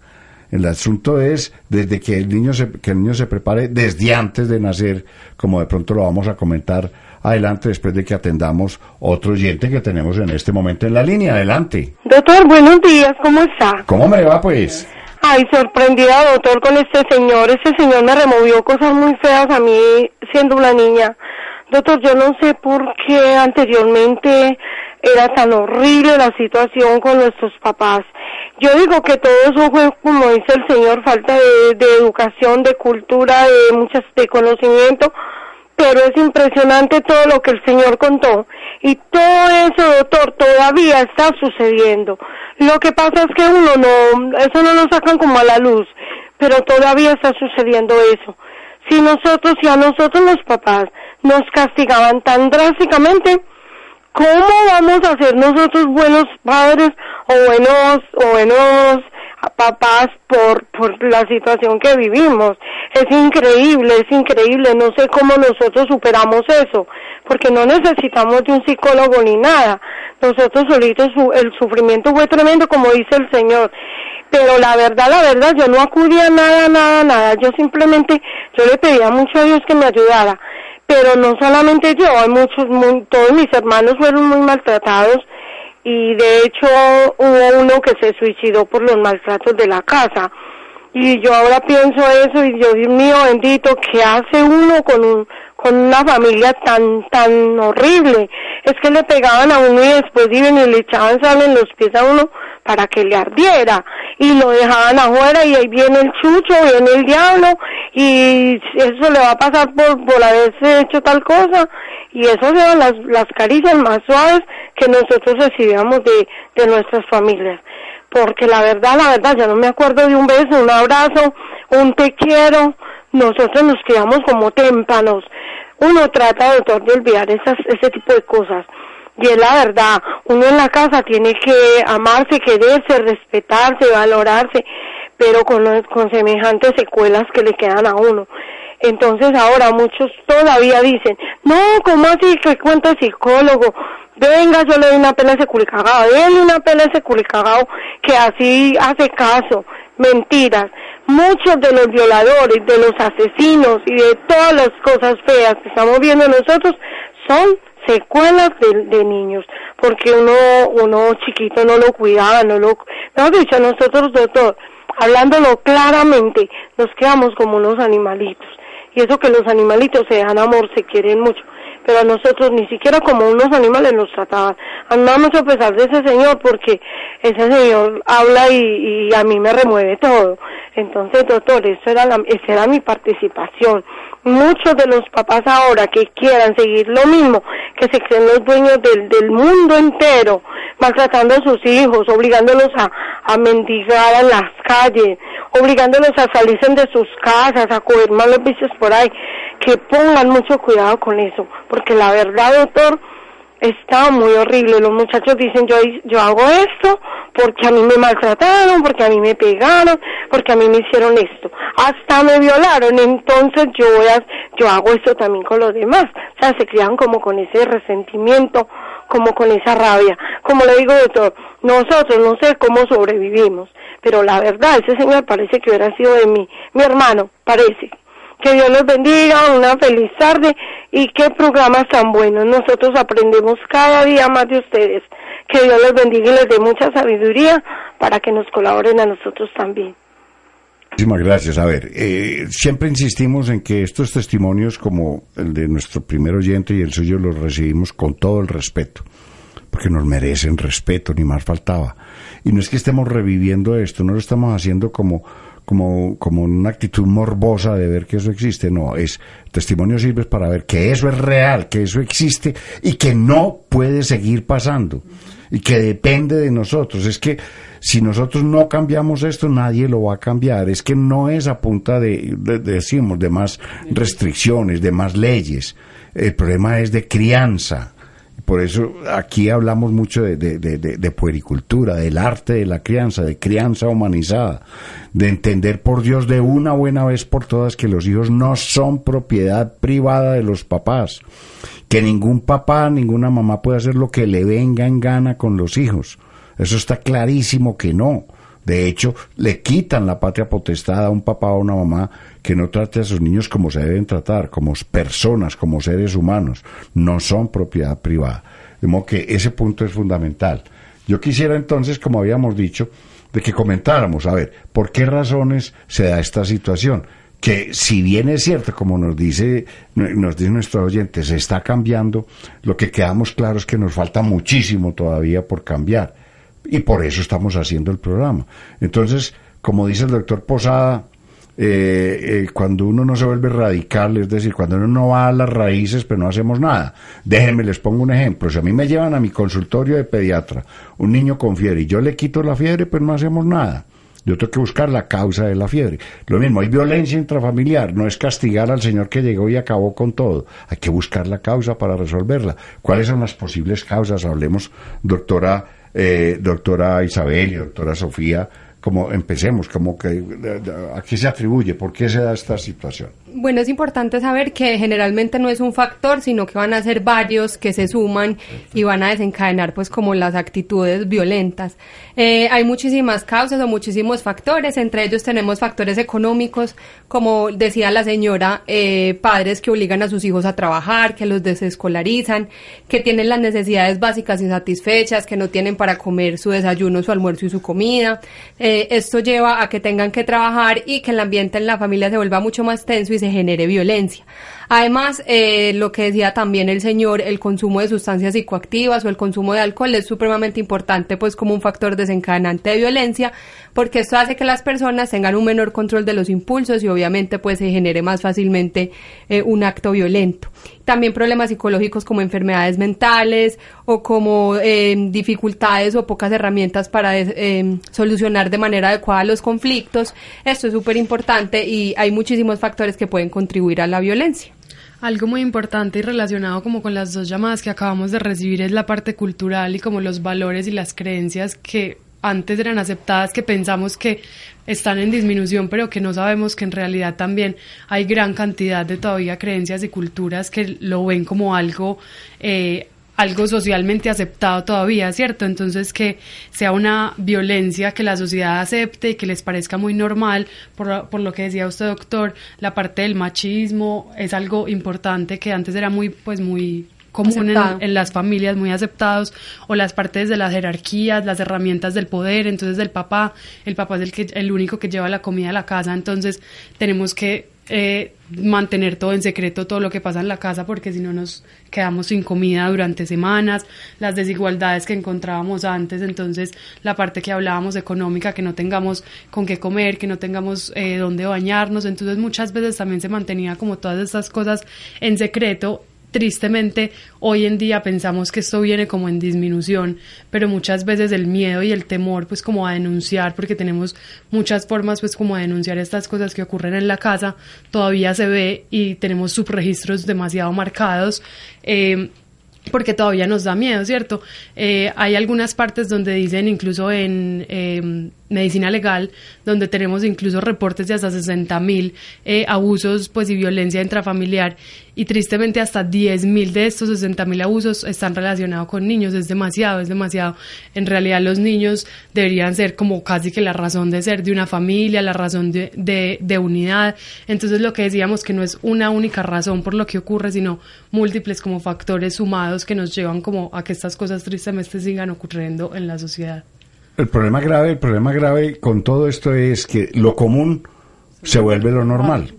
El asunto es desde que el niño se, que el niño se prepare desde antes de nacer, como de pronto lo vamos a comentar adelante después de que atendamos otro oyente que tenemos en este momento en la línea. Adelante. Doctor, buenos días, ¿cómo está? ¿Cómo me va pues? Ay, sorprendida, doctor, con este señor. Este señor me removió cosas muy feas a mí siendo una niña. Doctor, yo no sé por qué anteriormente era tan horrible la situación con nuestros papás. Yo digo que todo eso fue, como dice el señor, falta de, de educación, de cultura, de muchas, de conocimiento, pero es impresionante todo lo que el Señor contó. Y todo eso, doctor, todavía está sucediendo. Lo que pasa es que uno no, eso no lo sacan como a la luz, pero todavía está sucediendo eso. Si nosotros, si a nosotros los papás nos castigaban tan drásticamente, ¿cómo vamos a ser nosotros buenos padres o buenos, o buenos papás por, por la situación que vivimos. Es increíble, es increíble. No sé cómo nosotros superamos eso, porque no necesitamos de un psicólogo ni nada. Nosotros solitos, el sufrimiento fue tremendo, como dice el Señor. Pero la verdad, la verdad, yo no acudía a nada, nada, nada. Yo simplemente, yo le pedía mucho a Dios que me ayudara. Pero no solamente yo, hay muchos, todos mis hermanos fueron muy maltratados y de hecho hubo uno que se suicidó por los maltratos de la casa. Y yo ahora pienso eso y Dios mío bendito, ¿qué hace uno con un, con una familia tan, tan horrible? Es que le pegaban a uno y después iban y le echaban sal en los pies a uno para que le ardiera y lo dejaban afuera y ahí viene el chucho, viene el diablo y eso le va a pasar por, por haberse hecho tal cosa y esas eran las, las caricias más suaves que nosotros recibíamos de, de nuestras familias. Porque la verdad, la verdad, yo no me acuerdo de un beso, un abrazo, un te quiero. Nosotros nos quedamos como témpanos. Uno trata, doctor, de olvidar esas, ese tipo de cosas. Y es la verdad, uno en la casa tiene que amarse, quererse, respetarse, valorarse, pero con, con semejantes secuelas que le quedan a uno. Entonces ahora muchos todavía dicen, no, ¿cómo así que cuenta psicólogo? Venga, yo le doy una pela ese culicagao, déle una pela ese culicagao que así hace caso. Mentiras. Muchos de los violadores, de los asesinos y de todas las cosas feas que estamos viendo nosotros son secuelas de, de niños, porque uno, uno chiquito no lo cuidaba, no lo, no dicho nosotros doctor, hablándolo claramente, nos quedamos como unos animalitos y eso que los animalitos se dejan amor, se quieren mucho, pero a nosotros ni siquiera como unos animales nos trataban. Andamos a pesar de ese señor porque ese señor habla y, a mí me remueve todo. Entonces, doctor, eso era la, esa era mi participación. Muchos de los papás ahora que quieran seguir lo mismo, que se creen los dueños del, del mundo entero, maltratando a sus hijos, obligándolos a, a mendigar en las calles, obligándolos a salirse de sus casas, a coger malos vicios por ahí, que pongan mucho cuidado con eso, porque la verdad, doctor, está muy horrible. Los muchachos dicen, yo, yo hago esto porque a mí me maltrataron, porque a mí me pegaron, porque a mí me hicieron esto. Hasta me violaron, entonces yo voy a, yo hago esto también con los demás. O sea, se crían como con ese resentimiento, como con esa rabia. Como le digo, doctor, nosotros no sé cómo sobrevivimos, pero la verdad, ese señor parece que hubiera sido de mí, mi hermano, parece. Que Dios los bendiga, una feliz tarde y qué programas tan buenos. Nosotros aprendemos cada día más de ustedes. Que Dios los bendiga y les dé mucha sabiduría para que nos colaboren a nosotros también. Muchísimas gracias. A ver, eh, siempre insistimos en que estos testimonios, como el de nuestro primer oyente y el suyo, los recibimos con todo el respeto, porque nos merecen respeto, ni más faltaba. Y no es que estemos reviviendo esto, no lo estamos haciendo como como, como una actitud morbosa de ver que eso existe. No, es testimonio sirve para ver que eso es real, que eso existe y que no puede seguir pasando y que depende de nosotros. Es que si nosotros no cambiamos esto, nadie lo va a cambiar. Es que no es a punta de, decimos, de más restricciones, de más leyes. El problema es de crianza. Por eso aquí hablamos mucho de, de, puericultura, del arte de la crianza, de crianza humanizada, de entender por Dios de una buena vez por todas que los hijos no son propiedad privada de los papás, que ningún papá, ninguna mamá puede hacer lo que le venga en gana con los hijos. Eso está clarísimo que no. De hecho, le quitan la patria potestad a un papá o una mamá que no trate a sus niños como se deben tratar, como personas, como seres humanos. No son propiedad privada. De modo que ese punto es fundamental. Yo quisiera entonces, como habíamos dicho, de que comentáramos, a ver, ¿por qué razones se da esta situación? Que si bien es cierto, como nos dice, nos dice nuestro oyente, se está cambiando, lo que quedamos claro es que nos falta muchísimo todavía por cambiar y por eso estamos haciendo el programa. Entonces, como dice el doctor Posada, eh, eh, cuando uno no se vuelve radical, es decir, cuando uno no va a las raíces, pero no hacemos nada. Déjenme, les pongo un ejemplo. Si a mí me llevan a mi consultorio de pediatra un niño con fiebre y yo le quito la fiebre, pues no hacemos nada. Yo tengo que buscar la causa de la fiebre. Lo mismo, hay violencia intrafamiliar. No es castigar al señor que llegó y acabó con todo. Hay que buscar la causa para resolverla. ¿Cuáles son las posibles causas? Hablemos, doctora eh, doctora Isabel y doctora Sofía, como empecemos, como que a qué se atribuye, por qué se da esta situación. Bueno, es importante saber que generalmente no es un factor, sino que van a ser varios que se suman y van a desencadenar pues como las actitudes violentas. Eh, hay muchísimas causas o muchísimos factores, entre ellos tenemos factores económicos, como decía la señora, eh, padres que obligan a sus hijos a trabajar, que los desescolarizan, que tienen las necesidades básicas insatisfechas, que no tienen para comer su desayuno, su almuerzo y su comida. Eh, esto lleva a que tengan que trabajar y que el ambiente en la familia se vuelva mucho más tenso y se genere violencia. Además, eh, lo que decía también el señor, el consumo de sustancias psicoactivas o el consumo de alcohol es supremamente importante, pues como un factor desencadenante de violencia, porque esto hace que las personas tengan un menor control de los impulsos y obviamente pues se genere más fácilmente eh, un acto violento. También problemas psicológicos como enfermedades mentales o como eh, dificultades o pocas herramientas para eh, solucionar de manera adecuada los conflictos. Esto es súper importante y hay muchísimos factores que pueden contribuir a la violencia. Algo muy importante y relacionado como con las dos llamadas que acabamos de recibir es la parte cultural y como los valores y las creencias que antes eran aceptadas, que pensamos que están en disminución, pero que no sabemos que en realidad también hay gran cantidad de todavía creencias y culturas que lo ven como algo eh, algo socialmente aceptado todavía, ¿cierto? Entonces que sea una violencia que la sociedad acepte y que les parezca muy normal, por, por, lo que decía usted, doctor, la parte del machismo es algo importante que antes era muy, pues muy común en, las familias, muy aceptados, o las partes de las jerarquías, las herramientas del poder, entonces el papá, el papá es el, que, el único que lleva la comida a la casa, entonces tenemos que eh, mantener todo en secreto, todo lo que pasa en la casa, porque si no nos quedamos sin comida durante semanas, las desigualdades que encontrábamos antes, entonces la parte que hablábamos económica, que no tengamos con qué comer, que no tengamos eh, dónde bañarnos, entonces muchas veces también se mantenía como todas estas cosas en secreto tristemente hoy en día pensamos que esto viene como en disminución, pero muchas veces el miedo y el temor pues como a denunciar, porque tenemos muchas formas pues como a denunciar estas cosas que ocurren en la casa, todavía se ve y tenemos subregistros demasiado marcados. Eh, porque todavía nos da miedo, ¿cierto? Eh, hay algunas partes donde dicen, incluso en eh, medicina legal, donde tenemos incluso reportes de hasta 60 mil eh, abusos pues, y violencia intrafamiliar, y tristemente hasta 10 mil de estos 60 mil abusos están relacionados con niños. Es demasiado, es demasiado. En realidad los niños deberían ser como casi que la razón de ser de una familia, la razón de, de, de unidad. Entonces lo que decíamos que no es una única razón por lo que ocurre, sino múltiples como factores sumados que nos llevan como a que estas cosas tristemente sigan ocurriendo en la sociedad. El problema grave, el problema grave con todo esto es que lo común se vuelve lo normal.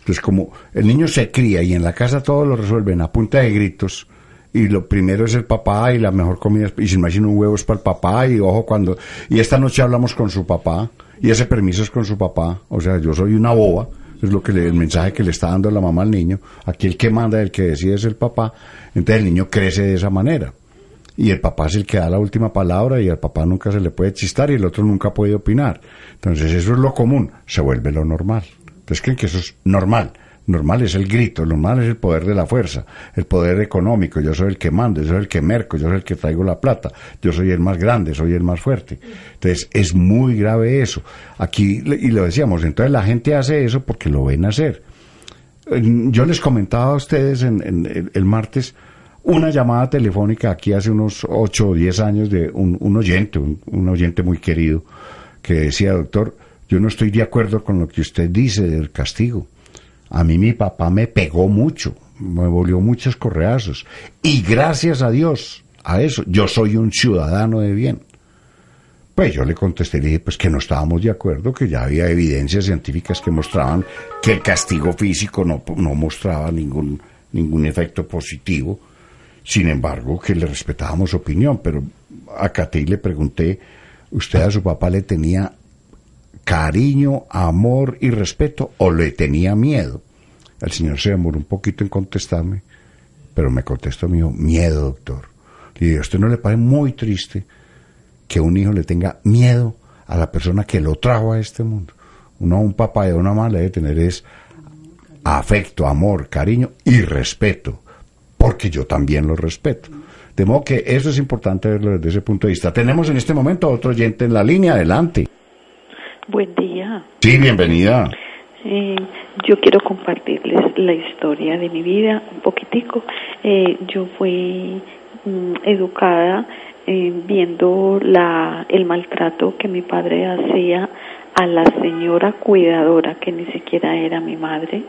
Entonces, como el niño se cría y en la casa todo lo resuelven a punta de gritos, y lo primero es el papá y la mejor comida, y si imagina un huevo es para el papá, y ojo cuando, y esta noche hablamos con su papá, y ese permiso es con su papá, o sea, yo soy una boba, es lo que le- el mensaje que le está dando la mamá al niño, aquí el que manda, el que decide es el papá, entonces el niño crece de esa manera. Y el papá es el que da la última palabra y al papá nunca se le puede chistar y el otro nunca puede opinar. Entonces eso es lo común, se vuelve lo normal. Entonces creen que eso es normal. Normal es el grito, normal es el poder de la fuerza, el poder económico. Yo soy el que mando, yo soy el que merco, yo soy el que traigo la plata, yo soy el más grande, soy el más fuerte. Entonces es muy grave eso. Aquí, y lo decíamos, entonces la gente hace eso porque lo ven hacer. Eh, Yo les comentaba a ustedes en, en- el- el martes una llamada telefónica aquí hace unos 8 o 10 años de un, un oyente, un, un oyente muy querido, que decía, doctor, yo no estoy de acuerdo con lo que usted dice del castigo. A mí mi papá me pegó mucho, me volvió muchos correazos. Y gracias a Dios, a eso, yo soy un ciudadano de bien. Pues yo le contesté, le dije, pues que no estábamos de acuerdo, que ya había evidencias científicas que mostraban que el castigo físico no, no mostraba ningún, ningún efecto positivo. Sin embargo, que le respetábamos su opinión, pero acaté y le pregunté, ¿usted a su papá le tenía cariño, amor y respeto o le tenía miedo? El señor se demoró un poquito en contestarme, pero me contestó, me dijo, miedo, doctor. Le dije, ¿a usted no le parece muy triste que un hijo le tenga miedo a la persona que lo trajo a este mundo? Uno, un papá y una mamá le debe tener es afecto, amor, cariño y respeto, porque yo también lo respeto. De modo que eso es importante verlo desde ese punto de vista. Tenemos en este momento a otro oyente en la línea, adelante. Buen día. Sí, bienvenida. Eh, yo quiero compartirles la historia de mi vida un poquitico. Eh, yo fui mm, educada eh, viendo la, el maltrato que mi padre hacía a la señora cuidadora, que ni siquiera era mi madre.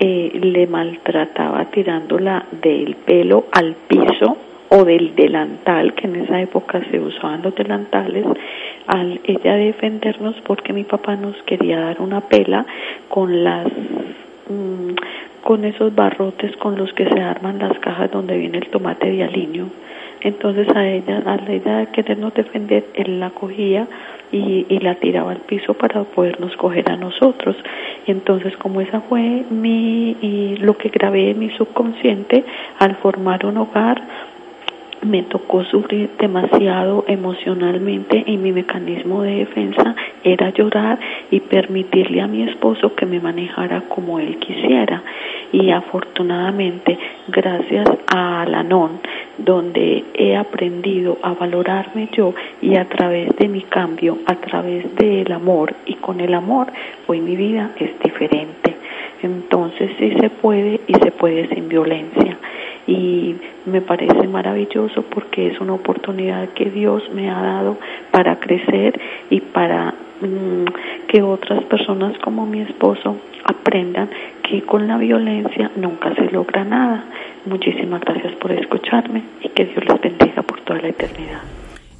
Eh, le maltrataba tirándola del pelo al piso o del delantal, que en esa época se usaban los delantales, al ella defendernos porque mi papá nos quería dar una pela con las mm, con esos barrotes con los que se arman las cajas donde viene el tomate de aliño. Entonces a ella, a la idea de querernos defender, él la cogía y, y la tiraba al piso para podernos coger a nosotros. Entonces como esa fue mi, y lo que grabé en mi subconsciente, al formar un hogar, me tocó sufrir demasiado emocionalmente y mi mecanismo de defensa era llorar y permitirle a mi esposo que me manejara como él quisiera. Y afortunadamente, gracias a Alanón, donde he aprendido a valorarme yo y a través de mi cambio, a través del amor y con el amor, hoy mi vida es diferente. Entonces sí se puede y se puede sin violencia y me parece maravilloso porque es una oportunidad que Dios me ha dado para crecer y para mm, que otras personas como mi esposo aprendan que con la violencia nunca se logra nada. Muchísimas gracias por escucharme y que Dios les bendiga por toda la eternidad.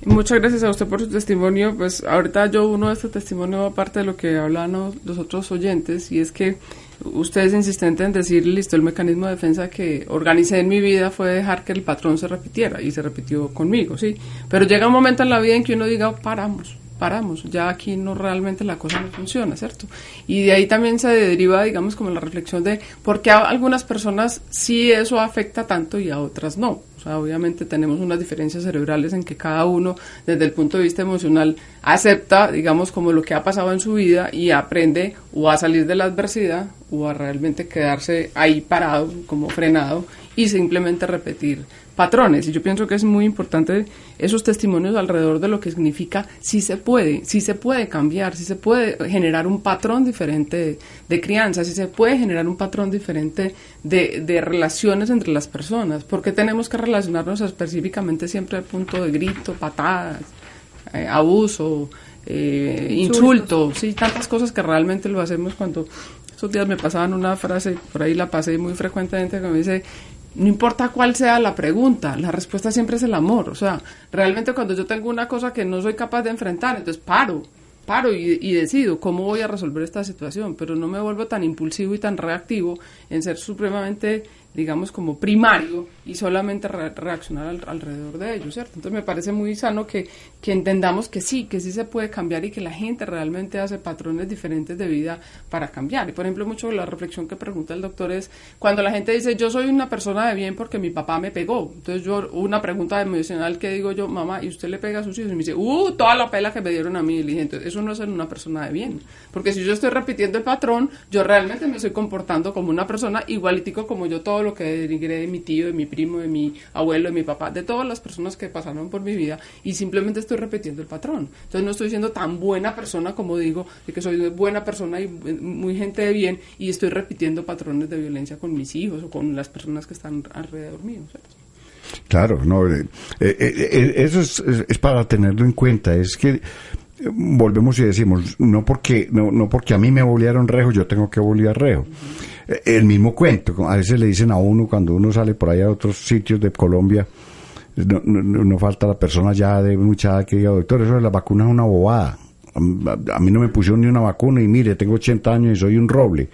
Muchas gracias a usted por su testimonio. Pues ahorita yo uno de este testimonio aparte de lo que hablan los otros oyentes y es que usted es insistente en decir, listo, el mecanismo de defensa que organicé en mi vida fue dejar que el patrón se repitiera y se repitió conmigo, sí. Pero llega un momento en la vida en que uno diga, paramos, paramos, ya aquí no realmente la cosa no funciona, ¿cierto? Y de ahí también se deriva, digamos, como la reflexión de por qué a algunas personas sí eso afecta tanto y a otras no. Obviamente tenemos unas diferencias cerebrales en que cada uno, desde el punto de vista emocional, acepta, digamos, como lo que ha pasado en su vida y aprende o a salir de la adversidad o a realmente quedarse ahí parado, como frenado y simplemente repetir patrones. Y yo pienso que es muy importante esos testimonios alrededor de lo que significa si se puede, si se puede cambiar, si se puede generar un patrón diferente de, crianza, si se puede generar un patrón diferente de, de, relaciones entre las personas. porque tenemos que relacionarnos específicamente siempre al punto de grito, patadas, eh, abuso, eh, insulto, sí, tantas cosas que realmente lo hacemos cuando esos días me pasaban una frase, por ahí la pasé muy frecuentemente, que me dice, no importa cuál sea la pregunta, la respuesta siempre es el amor. O sea, realmente cuando yo tengo una cosa que no soy capaz de enfrentar, entonces paro, paro y, decido cómo voy a resolver esta situación, pero no me vuelvo tan impulsivo y tan reactivo en ser supremamente digamos, como primario y solamente reaccionar alrededor de ello, ¿cierto? Entonces me parece muy sano que, que entendamos que sí, que sí se puede cambiar y que la gente realmente hace patrones diferentes de vida para cambiar. Y por ejemplo, mucho la reflexión que pregunta el doctor es cuando la gente dice, yo soy una persona de bien porque mi papá me pegó. Entonces yo, una pregunta emocional que digo yo, mamá, ¿y usted le pega a sus hijos? Y me dice, uh, toda la pela que me dieron a mí. Y entonces eso no es ser una persona de bien. Porque si yo estoy repitiendo el patrón, yo realmente me estoy comportando como una persona igualitico como yo todo lo que denigré de mi tío, de mi primo, de mi abuelo, de mi papá, de todas las personas que pasaron por mi vida y simplemente estoy repitiendo el patrón. Entonces no estoy siendo tan buena persona como digo, de que soy buena persona y muy gente de bien y estoy repitiendo patrones de violencia con mis hijos o con las personas que están alrededor mío. Claro, no, eh, eh, eh, eso es, es, para tenerlo en cuenta. Es que volvemos y decimos, no porque, no, no porque a mí me bolearon rejo, yo tengo que bolear rejo. El mismo cuento, a veces le dicen a uno cuando uno sale por ahí a otros sitios de Colombia, no, no, falta la persona ya de mucha que diga, doctor, eso de la vacuna es una bobada. A, mí no me pusieron ni una vacuna y mire, tengo 80 años y soy un roble.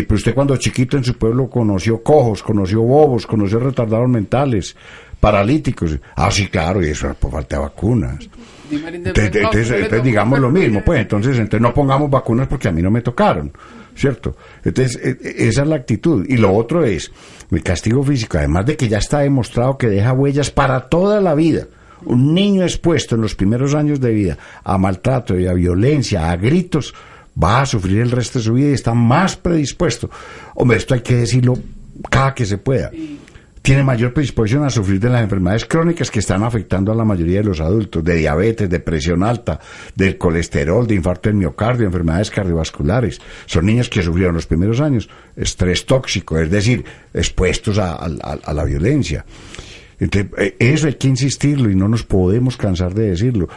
Pero usted cuando chiquito en su pueblo conoció cojos, conoció bobos, conoció retardados mentales, paralíticos. Ah, sí, claro, y eso por falta de vacunas. Entonces, digamos lo mismo, pues entonces, entonces no pongamos vacunas porque a mí no me tocaron, ¿cierto? Entonces, e, e, esa es la actitud. Y lo otro es, el castigo físico, además de que ya está demostrado que deja huellas para toda la vida. Un niño expuesto en los primeros años de vida a maltrato y a violencia, a gritos, va a sufrir el resto de su vida y está más predispuesto. Hombre, esto hay que decirlo cada que se pueda tiene mayor predisposición a sufrir de las enfermedades crónicas que están afectando a la mayoría de los adultos, de diabetes, de presión alta, del colesterol, de infarto del miocardio, enfermedades cardiovasculares. Son niños que sufrieron los primeros años estrés tóxico, es decir, expuestos a, la violencia. Entonces, eh, eso hay que insistirlo y no nos podemos cansar de decirlo.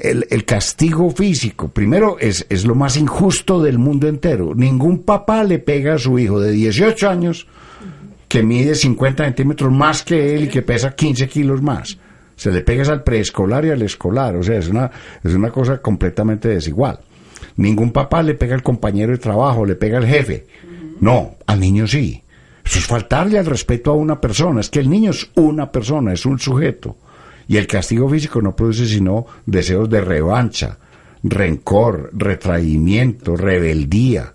El, castigo físico, primero, es, es lo más injusto del mundo entero. Ningún papá le pega a su hijo de 18 años que mide 50 centímetros más que él y que pesa 15 kilos más. Se le pegas al preescolar y al escolar, o sea, es una, es una cosa completamente desigual. Ningún papá le pega al compañero de trabajo, le pega al jefe. No, al niño sí. Eso es faltarle al respeto a una persona. Es que el niño es una persona, es un sujeto. Y el castigo físico no produce sino deseos de revancha, rencor, retraimiento, rebeldía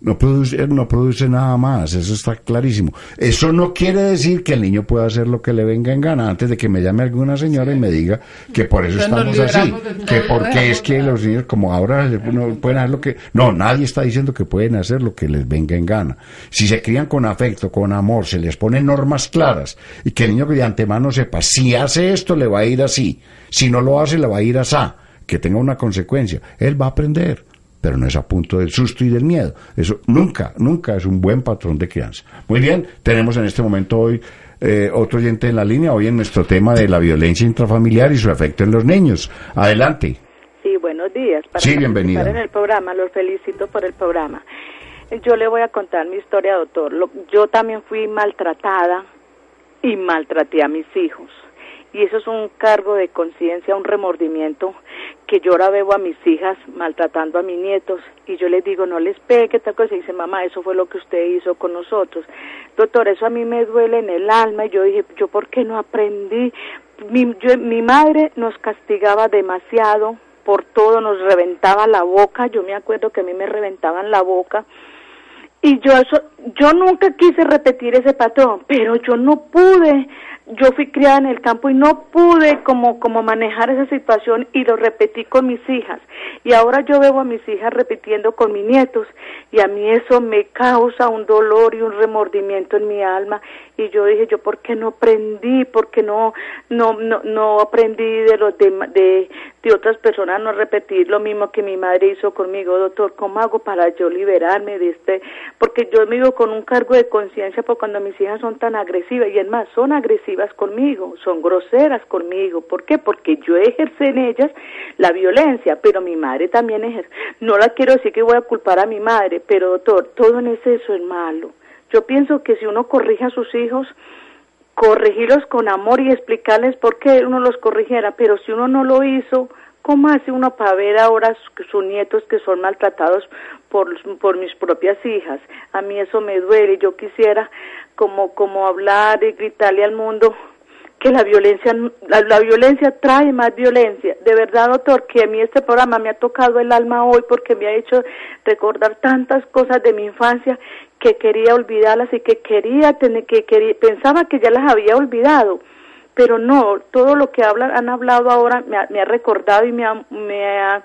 no produce, no produce nada más, eso está clarísimo. Eso no quiere decir que el niño pueda hacer lo que le venga en gana antes de que me llame alguna señora y me diga que por eso estamos así, que porque es que los niños como ahora no pueden hacer lo que... No, nadie está diciendo que pueden hacer lo que les venga en gana. Si se crían con afecto, con amor, se les ponen normas claras y que el niño de antemano sepa, si hace esto le va a ir así, si no lo hace le va a ir así, que tenga una consecuencia, él va a aprender pero no es a punto del susto y del miedo. Eso nunca, nunca es un buen patrón de crianza. Muy bien, tenemos en este momento hoy eh, otro oyente en la línea, hoy en nuestro tema de la violencia intrafamiliar y su efecto en los niños. Adelante. Sí, buenos días. Para sí, bienvenida. en el programa, los felicito por el programa. Yo le voy a contar mi historia, doctor. yo también fui maltratada y maltraté a mis hijos. Y eso es un cargo de conciencia, un remordimiento que yo ahora veo a mis hijas maltratando a mis nietos y yo les digo, no les pegue, tal cosa, y dice, mamá, eso fue lo que usted hizo con nosotros. Doctor, eso a mí me duele en el alma y yo dije, yo por qué no aprendí. Mi, yo, mi madre nos castigaba demasiado por todo, nos reventaba la boca, yo me acuerdo que a mí me reventaban la boca y yo eso yo nunca quise repetir ese patrón pero yo no pude yo fui criada en el campo y no pude como, como manejar esa situación y lo repetí con mis hijas. Y ahora yo veo a mis hijas repitiendo con mis nietos y a mí eso me causa un dolor y un remordimiento en mi alma. Y yo dije, yo por qué no aprendí, por qué no, no, no, no aprendí de los de, de, de otras personas, no repetir lo mismo que mi madre hizo conmigo, doctor, ¿cómo hago para yo liberarme de este? Porque yo me vivo con un cargo de conciencia por cuando mis hijas son tan agresivas y es más, son agresivas conmigo, son groseras conmigo. ¿Por qué? Porque yo ejercé en ellas la violencia, pero mi madre también ejerce. No la quiero decir que voy a culpar a mi madre, pero doctor, todo en exceso es malo. Yo pienso que si uno corrige a sus hijos, corregirlos con amor y explicarles por qué uno los corrigiera, pero si uno no lo hizo, ¿cómo hace uno para ver ahora sus nietos que son maltratados por, por mis propias hijas? A mí eso me duele. Yo quisiera como, como hablar y gritarle al mundo que la violencia, la, violencia trae más violencia. De verdad, doctor, que a mí este programa me ha tocado el alma hoy porque me ha hecho recordar tantas cosas de mi infancia que quería olvidarlas y que quería tener, que quería, pensaba que ya las había olvidado, pero no, todo lo que hablan, han hablado ahora me ha, me ha recordado y me ha, me ha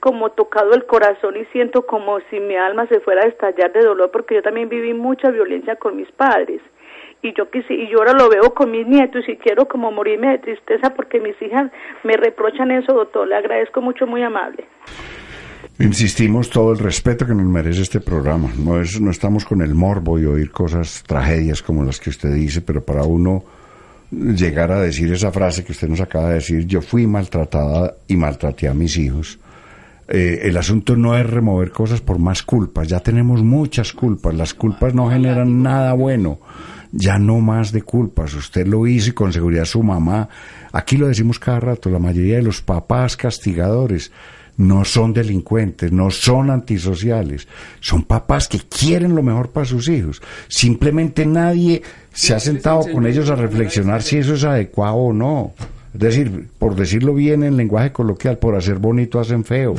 como tocado el corazón y siento como si mi alma se fuera a estallar de dolor porque yo también viví mucha violencia con mis padres y yo quise, y yo ahora lo veo con mis nietos y quiero como morirme de tristeza porque mis hijas me reprochan eso, doctor. Le agradezco mucho, muy amable. Insistimos todo el respeto que nos merece este programa. No es, no estamos con el morbo y oír cosas, tragedias como las que usted dice, pero para uno llegar a decir esa frase que usted nos acaba de decir, yo fui maltratada y maltraté a mis hijos. Eh, el asunto no es remover cosas por más culpas, ya tenemos muchas culpas, las culpas no generan nada bueno, ya no más de culpas, usted lo hizo y con seguridad su mamá, aquí lo decimos cada rato, la mayoría de los papás castigadores no son delincuentes, no son antisociales, son papás que quieren lo mejor para sus hijos, simplemente nadie se ha sentado con ellos a reflexionar si eso es adecuado o no. Es decir, por decirlo bien en lenguaje coloquial, por hacer bonito hacen feo.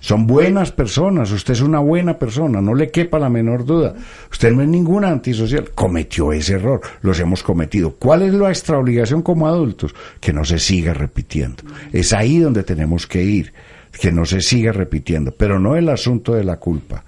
Son buenas personas, usted es una buena persona, no le quepa la menor duda. Usted no es ninguna antisocial. Cometió ese error, los hemos cometido. ¿Cuál es nuestra obligación como adultos? Que no se siga repitiendo. Es ahí donde tenemos que ir, que no se siga repitiendo, pero no el asunto de la culpa.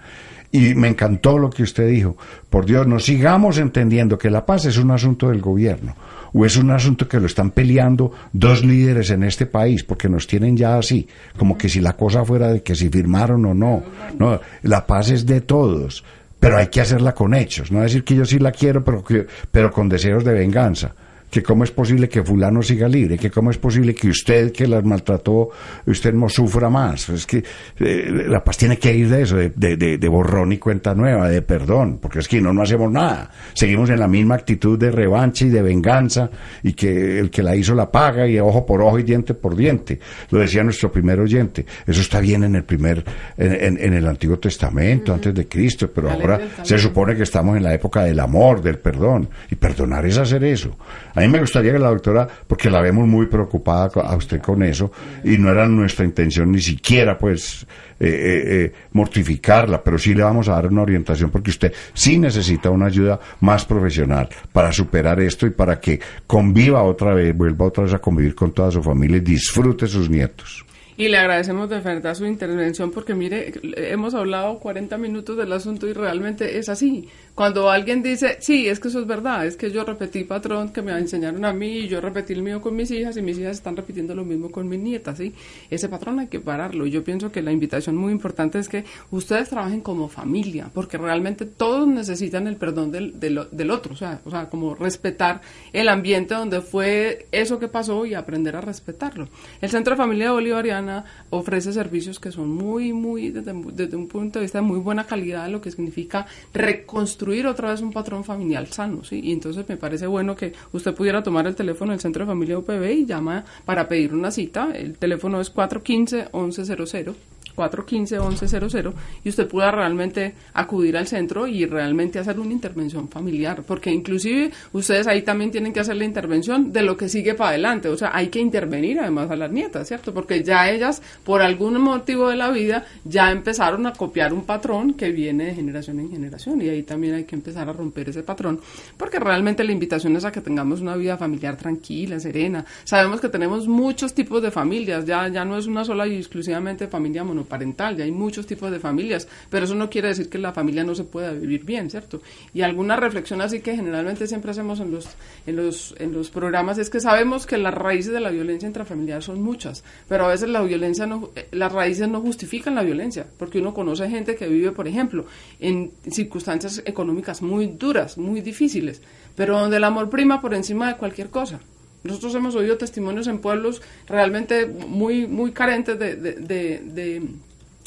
Y me encantó lo que usted dijo. Por Dios, no sigamos entendiendo que la paz es un asunto del gobierno o es un asunto que lo están peleando dos líderes en este país porque nos tienen ya así, como que si la cosa fuera de que si firmaron o no. No, la paz es de todos, pero hay que hacerla con hechos, no decir que yo sí la quiero, pero, pero con deseos de venganza que cómo es posible que fulano siga libre, que cómo es posible que usted que las maltrató, usted no sufra más. Es que eh, la paz tiene que ir de eso, de, de, de, borrón y cuenta nueva, de perdón, porque es que no, no hacemos nada. Seguimos en la misma actitud de revancha y de venganza y que el que la hizo la paga y ojo por ojo y diente por diente. Lo decía nuestro primer oyente. Eso está bien en el primer, en, en, el Antiguo Testamento, antes de Cristo, pero ahora se supone que estamos en la época del amor, del perdón. Y perdonar es hacer eso. A mí me gustaría que la doctora, porque la vemos muy preocupada a usted con eso, y no era nuestra intención ni siquiera, pues, eh, eh, eh, mortificarla, pero sí le vamos a dar una orientación porque usted sí necesita una ayuda más profesional para superar esto y para que conviva otra vez, vuelva otra vez a convivir con toda su familia y disfrute sus nietos. Y le agradecemos de verdad su intervención porque mire, hemos hablado 40 minutos del asunto y realmente es así. Cuando alguien dice, sí, es que eso es verdad, es que yo repetí patrón que me enseñaron a mí y yo repetí el mío con mis hijas y mis hijas están repitiendo lo mismo con mis nietas, ¿sí? Ese patrón hay que pararlo. Yo pienso que la invitación muy importante es que ustedes trabajen como familia, porque realmente todos necesitan el perdón del, del, otro, o sea, o sea, como respetar el ambiente donde fue eso que pasó y aprender a respetarlo. El Centro de Familia Bolivariana ofrece servicios que son muy, muy, desde, desde, un punto de vista de muy buena calidad, lo que significa reconstruir otra vez un patrón familiar sano, ¿sí? Y entonces me parece bueno que usted pudiera tomar el teléfono del Centro de Familia UPB y llama para pedir una cita. El teléfono es 415-1100. 415-1100 y usted pueda realmente acudir al centro y realmente hacer una intervención familiar, porque inclusive ustedes ahí también tienen que hacer la intervención de lo que sigue para adelante, o sea, hay que intervenir además a las nietas, ¿cierto? Porque ya ellas, por algún motivo de la vida, ya empezaron a copiar un patrón que viene de generación en generación y ahí también hay que empezar a romper ese patrón, porque realmente la invitación es a que tengamos una vida familiar tranquila, serena. Sabemos que tenemos muchos tipos de familias, ya, ya no es una sola y exclusivamente familia monoparental parental, ya hay muchos tipos de familias, pero eso no quiere decir que la familia no se pueda vivir bien, ¿cierto? Y alguna reflexión así que generalmente siempre hacemos en los, en los, en los programas es que sabemos que las raíces de la violencia intrafamiliar son muchas, pero a veces la violencia no, eh, las raíces no justifican la violencia, porque uno conoce gente que vive, por ejemplo, en circunstancias económicas muy duras, muy difíciles, pero donde el amor prima por encima de cualquier cosa. Nosotros hemos oído testimonios en pueblos realmente muy, muy carentes de, de, de, de,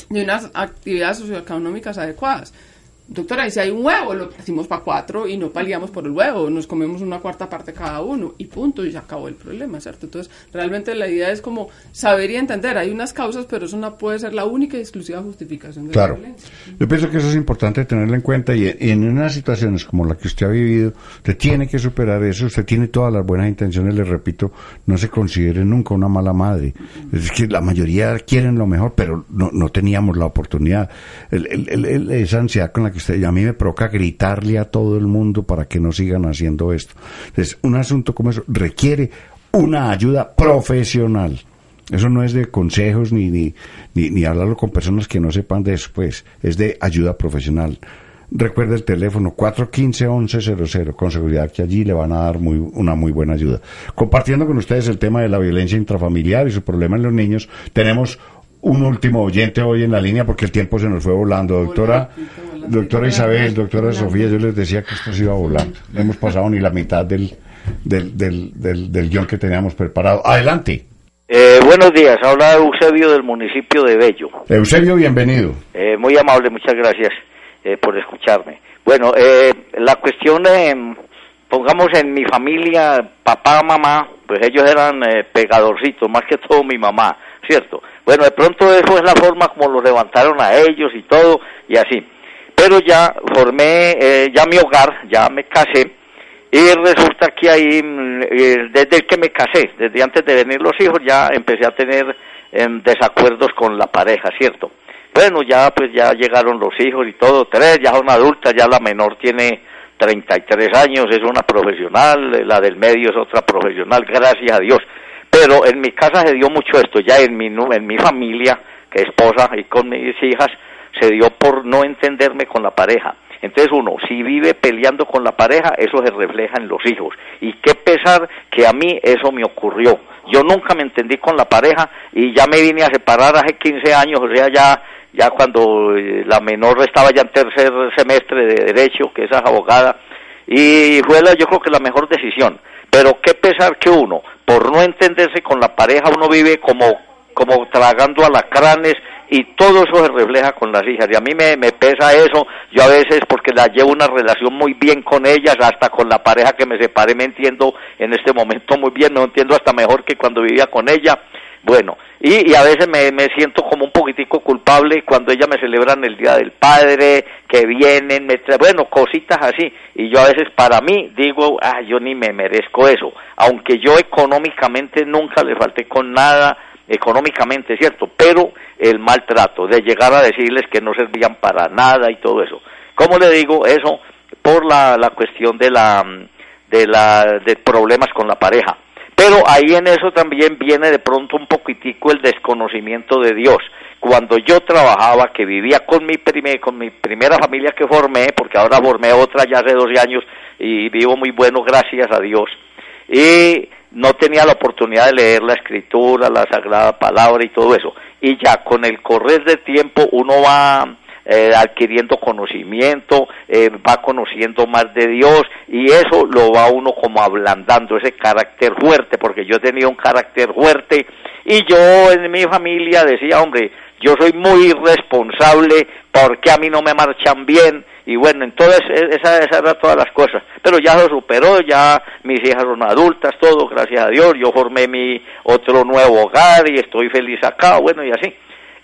de unas actividades socioeconómicas adecuadas. Doctora, y si hay un huevo, lo partimos para cuatro y no paliamos por el huevo, nos comemos una cuarta parte cada uno y punto, y se acabó el problema, ¿cierto? Entonces, realmente la idea es como saber y entender, hay unas causas, pero eso no puede ser la única y exclusiva justificación de claro. la violencia. Yo pienso que eso es importante tenerlo en cuenta y, en unas situaciones como la que usted ha vivido, usted tiene que superar eso, usted tiene todas las buenas intenciones, le repito, no se considere nunca una mala madre. Es que la mayoría quieren lo mejor, pero no, no teníamos la oportunidad. El, el, el, esa ansiedad con la que usted, a mí me provoca gritarle a todo el mundo para que no sigan haciendo esto. Entonces, un asunto como eso requiere una ayuda profesional. Eso no es de consejos ni, ni, ni, hablarlo con personas que no sepan de eso, pues es de ayuda profesional. Recuerde el teléfono 415-1100, con seguridad que allí le van a dar muy, una muy buena ayuda. Compartiendo con ustedes el tema de la violencia intrafamiliar y su problema en los niños, tenemos un último oyente hoy en la línea porque el tiempo se nos fue volando. Doctora, doctora Isabel, doctora Sofía, yo les decía que esto se iba volando. No hemos pasado ni la mitad del, del, del, del, del guion que teníamos preparado. Adelante. Eh, buenos días, habla Eusebio del municipio de Bello. Eusebio, bienvenido. Eh, muy amable, muchas gracias eh, por escucharme. Bueno, eh, la cuestión, pongamos en mi familia, papá, mamá, pues ellos eran eh, pegadorcitos, más que todo mi mamá, ¿cierto? Bueno, de pronto eso es la forma como lo levantaron a ellos y todo, y así. Pero ya formé eh, ya mi hogar, ya me casé, y resulta que ahí, eh, desde que me casé, desde antes de venir los hijos, ya empecé a tener eh, desacuerdos con la pareja, ¿cierto? Bueno, ya pues ya llegaron los hijos y todo, tres, ya son adultas, ya la menor tiene 33 años, es una profesional, la del medio es otra profesional, gracias a Dios. Pero en mi casa se dio mucho esto, ya en mi, en mi familia, que esposa y con mis hijas, se dio por no entenderme con la pareja. Entonces uno, si vive peleando con la pareja, eso se refleja en los hijos. Y qué pesar que a mí eso me ocurrió. Yo nunca me entendí con la pareja y ya me vine a separar hace 15 años, o sea, ya ya cuando la menor estaba ya en tercer semestre de derecho, que esa es abogada, y fue la, yo creo que la mejor decisión. Pero qué pesar que uno, por no entenderse con la pareja, uno vive como, como tragando alacranes y todo eso se refleja con las hijas. Y a mí me, me pesa eso, yo a veces porque la llevo una relación muy bien con ellas, hasta con la pareja que me separé me entiendo en este momento muy bien, me entiendo hasta mejor que cuando vivía con ella. Bueno, y, a veces me, me, siento como un poquitico culpable cuando ellas me celebran el Día del Padre, que vienen, me traen, bueno, cositas así. Y yo a veces para mí digo, ah, yo ni me merezco eso. Aunque yo económicamente nunca le falté con nada, económicamente, ¿cierto? Pero el maltrato, de llegar a decirles que no servían para nada y todo eso. ¿Cómo le digo eso? Por la, la cuestión de la, de la, de problemas con la pareja. Pero ahí en eso también viene de pronto un poquitico el desconocimiento de Dios. Cuando yo trabajaba, que vivía con mi, primer, con mi primera familia que formé, porque ahora formé otra ya hace 12 años y vivo muy bueno, gracias a Dios. Y no tenía la oportunidad de leer la escritura, la sagrada palabra y todo eso. Y ya con el correr del tiempo uno va eh, adquiriendo conocimiento, eh, va conociendo más de Dios y eso lo va uno como ablandando, ese carácter fuerte, porque yo tenía un carácter fuerte y yo en mi familia decía, hombre, yo soy muy responsable porque a mí no me marchan bien y bueno, entonces esa, esa era todas las cosas, pero ya lo superó, ya mis hijas son adultas, todo, gracias a Dios, yo formé mi otro nuevo hogar y estoy feliz acá, bueno y así.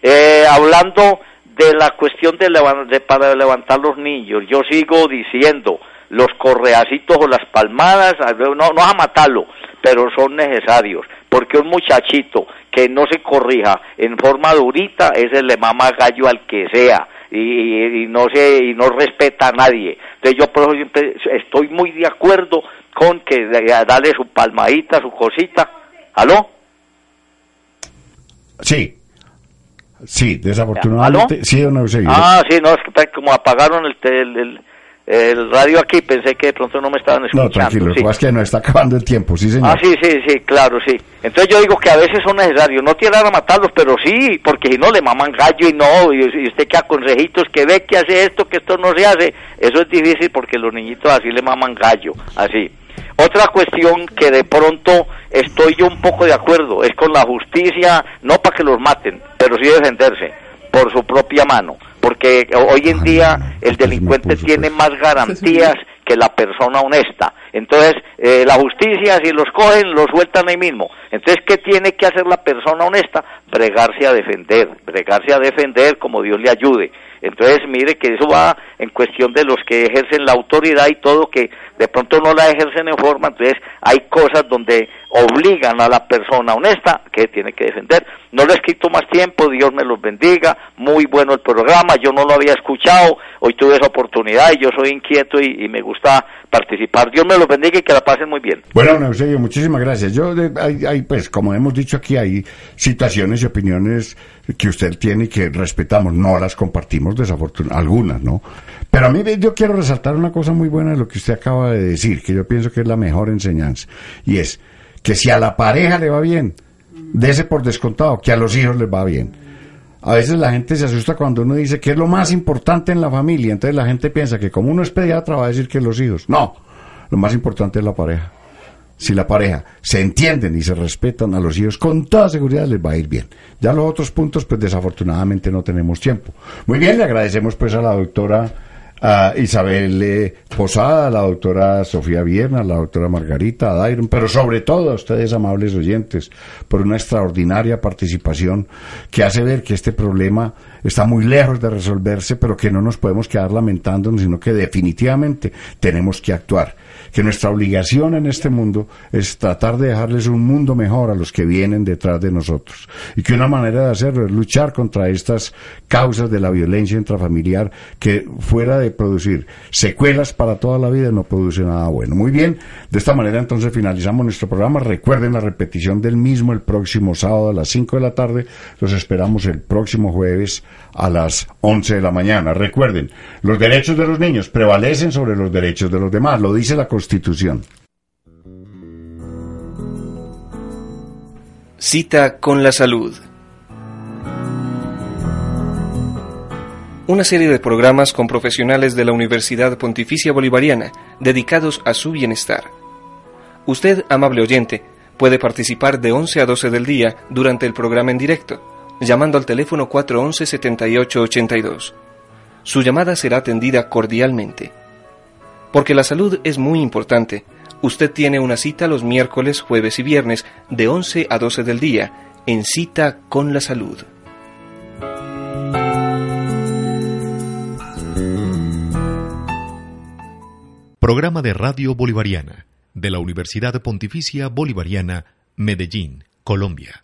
Eh, hablando de la cuestión de, de, para levantar los niños, yo sigo diciendo, los correacitos o las palmadas, no, no a matarlo, pero son necesarios, porque un muchachito que no se corrija en forma durita, ese le mama gallo al que sea, y, no se y no respeta a nadie. Entonces yo por eso estoy muy de acuerdo con que darle su palmadita, su cosita. ¿Aló? Sí. Sí, desafortunadamente. Sí, no, Ah, sí, no, es que como apagaron el, el, el radio aquí, pensé que de pronto no me estaban escuchando. No, tranquilo, sí. es que no está acabando el tiempo, sí, señor. Ah, sí, sí, sí, claro, sí. Entonces yo digo que a veces son necesarios, no tirar a matarlos, pero sí, porque si no le maman gallo y no, y, usted que consejitos que ve que hace esto, que esto no se hace, eso es difícil porque los niñitos así le maman gallo, así. Otra cuestión que de pronto estoy yo un poco de acuerdo es con la justicia, no para que los maten, pero sí defenderse por su propia mano porque hoy en día el delincuente tiene más garantías que la persona honesta. Entonces, eh, la justicia, si los cogen, los sueltan ahí mismo. Entonces, ¿qué tiene que hacer la persona honesta? Bregarse a defender, bregarse a defender como Dios le ayude. Entonces, mire que eso va en cuestión de los que ejercen la autoridad y todo, que de pronto no la ejercen en forma, entonces hay cosas donde obligan a la persona honesta que tiene que defender. No le he escrito más tiempo, Dios me los bendiga, muy bueno el programa, yo no lo había escuchado, hoy tuve esa oportunidad y yo soy inquieto y, me gusta participar. Dios me los bendiga y que la pasen muy bien. Bueno, Eusebio, muchísimas gracias. Yo, hay, pues, como hemos dicho aquí, hay situaciones y opiniones que usted tiene y que respetamos, no las compartimos desafortunadamente, algunas, ¿no? Pero a mí yo quiero resaltar una cosa muy buena de lo que usted acaba de decir, que yo pienso que es la mejor enseñanza, y es que si a la pareja le va bien, dese por descontado que a los hijos les va bien. A veces la gente se asusta cuando uno dice que es lo más importante en la familia, entonces la gente piensa que como uno es pediatra va a decir que los hijos. No, lo más importante es la pareja. Si la pareja se entienden y se respetan a los hijos, con toda seguridad les va a ir bien. Ya los otros puntos, pues desafortunadamente no tenemos tiempo. Muy bien, le agradecemos pues a la doctora Isabel eh, Posada, a la doctora Sofía Vierna, a la doctora Margarita, a Dairon, pero sobre todo a ustedes, amables oyentes, por una extraordinaria participación que hace ver que este problema está muy lejos de resolverse, pero que no nos podemos quedar lamentándonos, sino que definitivamente tenemos que actuar que nuestra obligación en este mundo es tratar de dejarles un mundo mejor a los que vienen detrás de nosotros. Y que una manera de hacerlo es luchar contra estas causas de la violencia intrafamiliar que fuera de producir secuelas para toda la vida no produce nada bueno. Muy bien, de esta manera entonces finalizamos nuestro programa. Recuerden la repetición del mismo el próximo sábado a las 5 de la tarde. Los esperamos el próximo jueves a las 11 de la mañana. Recuerden, los derechos de los niños prevalecen sobre los derechos de los demás. Lo dice la Constitución. Cita con la salud. Una serie de programas con profesionales de la Universidad Pontificia Bolivariana dedicados a su bienestar. Usted, amable oyente, puede participar de 11 a 12 del día durante el programa en directo, llamando al teléfono 411-7882. Su llamada será atendida cordialmente. Porque la salud es muy importante. Usted tiene una cita los miércoles, jueves y viernes de 11 a 12 del día en cita con la salud. Programa de Radio Bolivariana de la Universidad Pontificia Bolivariana, Medellín, Colombia.